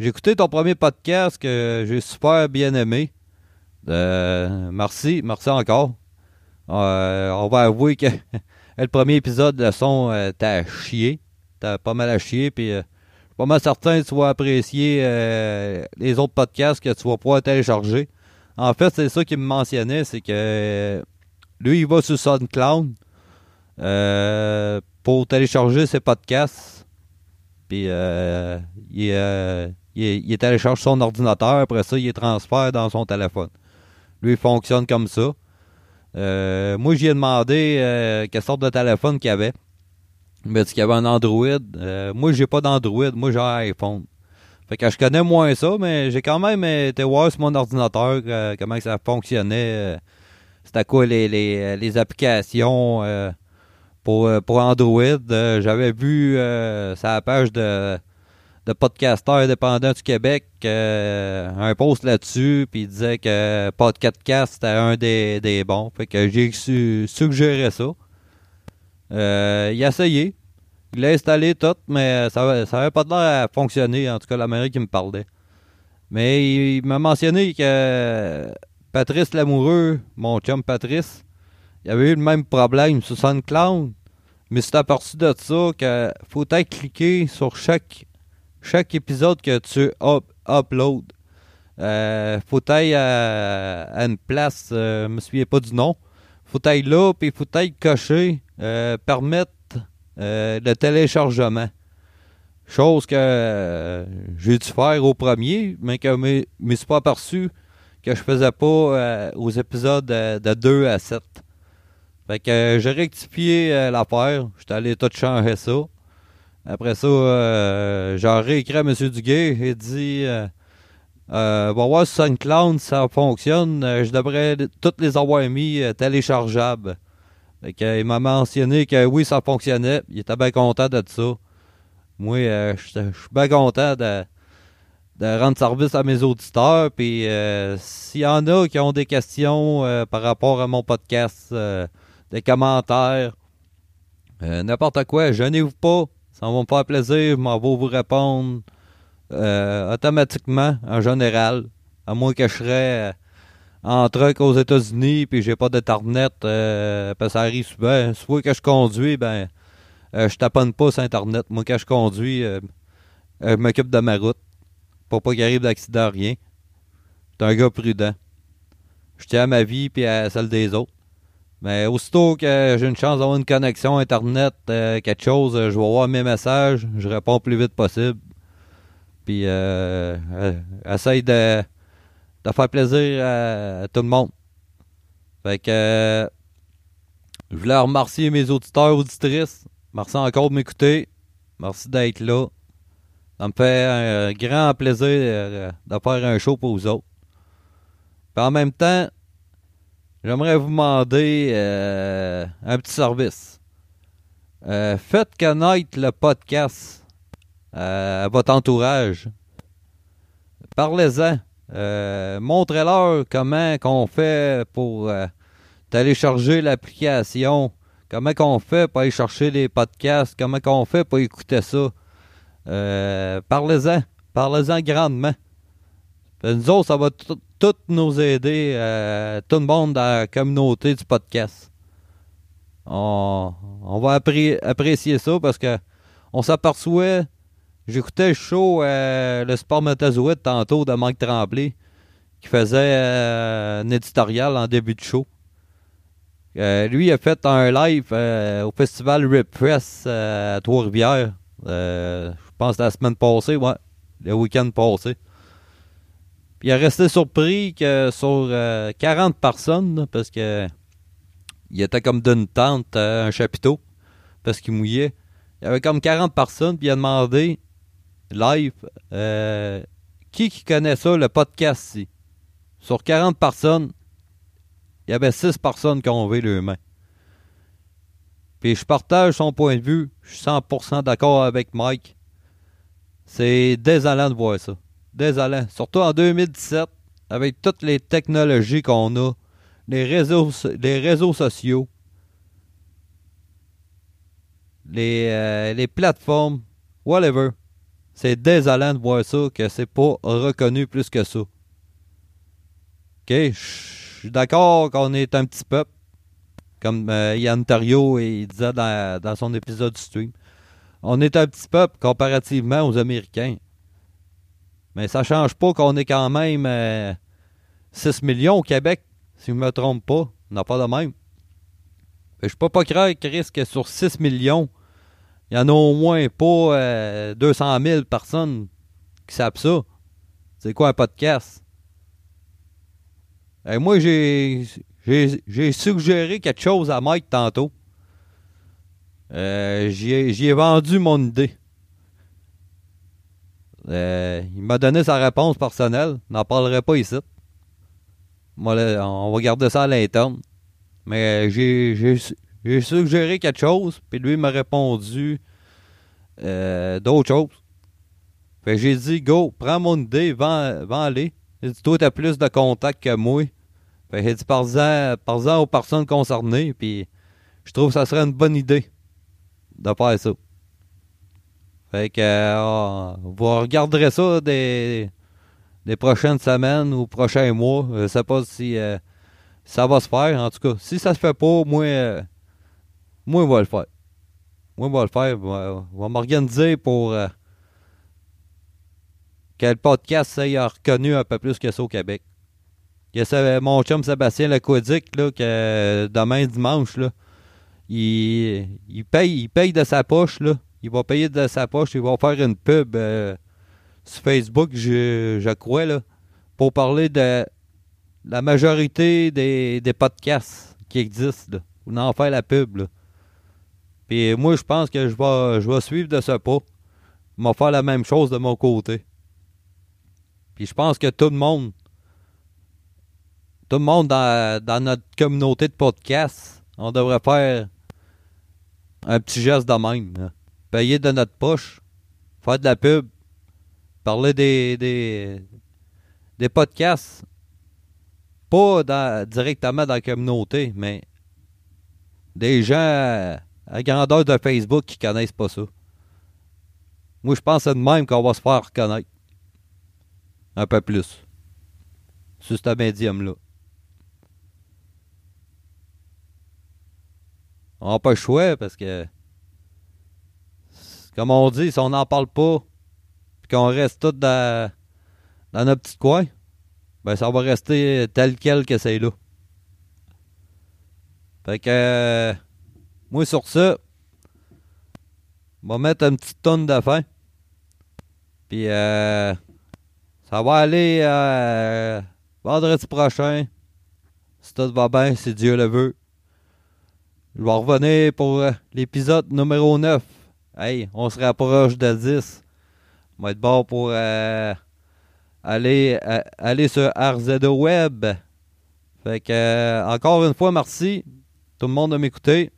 J'ai écouté ton premier podcast que j'ai super bien aimé. Euh, merci, merci encore. Euh, on va avouer que le premier épisode, le son, t'as chié. T'as pas mal à chier. Puis, je suis pas mal certain que tu vas apprécier les autres podcasts que tu vas pouvoir télécharger. En fait, c'est ça qu'il me mentionnait c'est que lui, il va sur SoundCloud euh, pour télécharger ses podcasts. Puis, euh, il, euh, il, télécharge son ordinateur. Après ça, il transfère dans son téléphone. Lui, il fonctionne comme ça. Euh, moi, j'y ai demandé quelle sorte de téléphone qu'il y avait. Il m'a dit qu'il y avait un Android. Moi, j'ai pas d'Android. Moi, j'ai un iPhone. Fait que je connais moins ça, mais j'ai quand même été voir sur mon ordinateur comment ça fonctionnait. C'était quoi les, les, les applications pour, euh, pour Android. Euh, J'avais vu euh, sur la page de, de podcasteurs indépendants du Québec euh, un post là-dessus, puis il disait que Podcast c'était un des, des bons. Fait que j'ai su- suggéré ça. Il a essayé. Il l'a installé tout, mais ça ça avait pas l'air à fonctionner, en tout cas la manière qu'il me parlait. Mais il, il m'a mentionné que Patrice Lamoureux, mon chum Patrice, il avait eu le même problème sur SoundCloud. Mais c'est aperçu de ça que faut être cliquer sur chaque, chaque épisode que tu up, upload. Euh, faut être à, à une place, euh, je me souviens pas du nom. Faut être là, puis faut être coché, euh, permettre euh, le téléchargement. Chose que euh, j'ai dû faire au premier, mais que je me suis pas aperçu que je faisais pas aux épisodes de 2 à 7. Fait que euh, j'ai rectifié euh, l'affaire. J'étais allé tout changer ça. Après ça, euh, j'ai réécrit à M. Duguay et dit euh, euh, Va voir ça fonctionne. Je devrais toutes les avoir mis téléchargeables. Fait que, il m'a mentionné que oui, ça fonctionnait. Il était bien content de ça. Moi, je suis bien content de, de rendre service à mes auditeurs. Puis s'il y en a qui ont des questions par rapport à mon podcast, des commentaires, euh, n'importe quoi, gênez-vous pas. Ça va me faire plaisir. Je m'en vais vous répondre euh, automatiquement, en général. À moins que je serais euh, en truck aux États-Unis puis j'ai pas d'internet, parce que ça arrive souvent. Soit que je conduis, ben je taponne pas sur Internet. Moi, quand je conduis, je m'occupe de ma route. Pour pas qu'il arrive d'accident, rien. Je suis un gars prudent. Je tiens à ma vie puis à celle des autres. Mais aussitôt que j'ai une chance d'avoir une connexion Internet, euh, quelque chose, euh, je vais voir mes messages, je réponds le plus vite possible. Puis, euh, euh, essaye de, de faire plaisir à, tout le monde. Fait que, je voulais remercier mes auditeurs, auditrices. Merci encore de m'écouter. Merci d'être là. Ça me fait un grand plaisir de faire un show pour vous autres. Puis en même temps, j'aimerais vous demander euh, un petit service. Euh, faites connaître le podcast euh, à votre entourage. Parlez-en. Montrez-leur comment qu'on fait pour télécharger l'application. Comment qu'on fait pour aller chercher les podcasts. Comment qu'on fait pour écouter ça. Parlez-en. Parlez-en grandement. Nous autres, ça va tout tout nous aider, euh, tout le monde dans la communauté du podcast. On, va appré- apprécier ça parce que on s'aperçoit. J'écoutais le show, euh, le Spermatozoïde tantôt de Mike Tremblay, qui faisait euh, un éditorial en début de show. Lui a fait un live au festival Repress euh, à Trois-Rivières. Je pense la semaine passée, ouais. Le week-end passé. Puis il a resté surpris que sur euh, 40 personnes, là, parce que il était comme d'une tente, euh, un chapiteau, parce qu'il mouillait. Il y avait comme 40 personnes, puis il a demandé live. Euh, qui qui connaît ça, le podcast ici? Sur 40 personnes, il y avait 6 personnes qui ont levé leurs mains. Puis je partage son point de vue. Je suis 100% d'accord avec Mike. C'est désolant de voir ça. Désolant. Surtout en 2017, avec toutes les technologies qu'on a, les réseaux, sociaux, les, euh, les plateformes, whatever. C'est désolant de voir ça, que c'est pas reconnu plus que ça. Ok, je suis d'accord qu'on est un petit peuple, comme euh, Yann Tario disait dans, dans son épisode du stream. On est un petit peuple comparativement aux Américains. Mais ça change pas qu'on est quand même euh, 6 millions au Québec, si je me trompe pas. On n'a pas de même. Je peux pas croire, Chris, que sur 6 millions, il y en a au moins pas euh, 200 000 personnes qui savent ça. C'est quoi un podcast? Et moi, j'ai, j'ai, suggéré quelque chose à Mike tantôt. Euh, j'y ai vendu mon idée. Euh, il m'a donné sa réponse personnelle. N'en parlerai pas ici. Moi, on va garder ça à l'interne. Mais j'ai, j'ai, j'ai suggéré quelque chose, puis lui m'a répondu euh, d'autres choses. J'ai dit, go, prends mon idée, vends, vends-les. Il dit, toi, t'as plus de contacts que moi. Fait j'ai dit, parle-en, parle-en aux personnes concernées, puis je trouve que ça serait une bonne idée de faire ça. Fait que, euh, vous regarderez ça des, des prochaines semaines ou prochains mois. Je sais pas si euh, ça va se faire. En tout cas, si ça se fait pas, moi, euh, moi, je vais le faire. Moi, je vais le faire. Je vais m'organiser pour que le podcast soit reconnu un peu plus que ça au Québec. Ça- mon chum Sébastien Lacodic, là, que demain dimanche, là, il, il, paye, il paye de sa poche, là. Il va payer de sa poche, il va faire une pub euh, sur Facebook, je, crois, là, pour parler de la majorité des, podcasts qui existent, là. On en faire la pub, là. Puis moi, je pense que je vais, suivre de ce pas. Je vais faire la même chose de mon côté. Puis je pense que tout le monde, tout le monde dans, notre communauté de podcasts, on devrait faire un petit geste de même. Payer de notre poche, faire de la pub, parler des, des, des podcasts, pas directement dans la communauté, mais des gens à, grandeur de Facebook qui connaissent pas ça. Moi, je pense de même qu'on va se faire reconnaître. Un peu plus. Sur ce médium-là. On n'a pas le choix parce que, comme on dit, si on n'en parle pas, puis qu'on reste tous dans, dans notre petit coin, ben ça va rester tel quel que c'est là. Fait que, euh, moi sur ça, on va mettre une petite tonne de fin. Puis, euh, ça va aller euh, vendredi prochain. Si tout va bien, si Dieu le veut. Je vais revenir pour l'épisode numéro 9. Hey, on se rapproche de 10. On va être bon pour euh, aller, euh, aller sur RZO Web. Fait que, euh, encore une fois, merci tout le monde de m'écouter.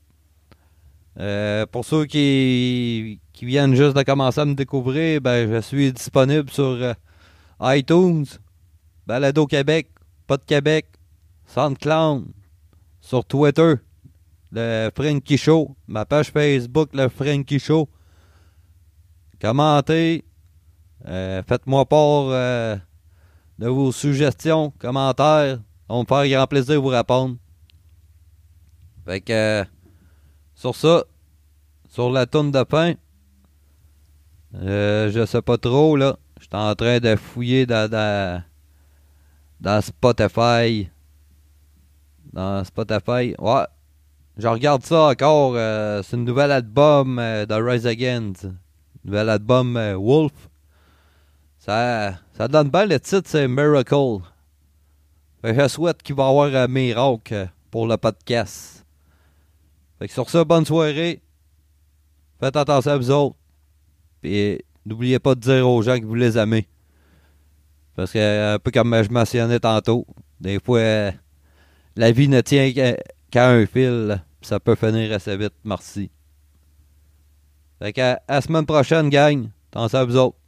Pour ceux qui, viennent juste de commencer à me découvrir, ben, je suis disponible sur iTunes, Balado Québec, Pas de Québec, SoundCloud, sur Twitter, le Frankie Show, ma page Facebook, le Frankie Show. Commentez, euh, faites-moi part euh, de vos suggestions, commentaires. On me faire grand plaisir de vous répondre. Fait que, euh, sur ça, sur la tourne de euh, je sais pas trop, là. Je suis en train de fouiller dans, dans, dans Spotify. Dans Spotify. Ouais. Je regarde ça encore. euh, c'est un nouvel album euh, de Rise Against. Nouvel album euh, Wolf. Ça, ça donne bien le titre, c'est Miracle. Je souhaite qu'il va y avoir un miracle pour le podcast. Fait que sur ça, bonne soirée. Faites attention à vous autres. Puis N'oubliez pas de dire aux gens que vous les aimez. Parce que, un peu comme je mentionnais tantôt, des fois, la vie ne tient qu'à un fil. Ça peut finir assez vite. Merci. Fait que, à, à la semaine prochaine, gang. Pensez à vous autres.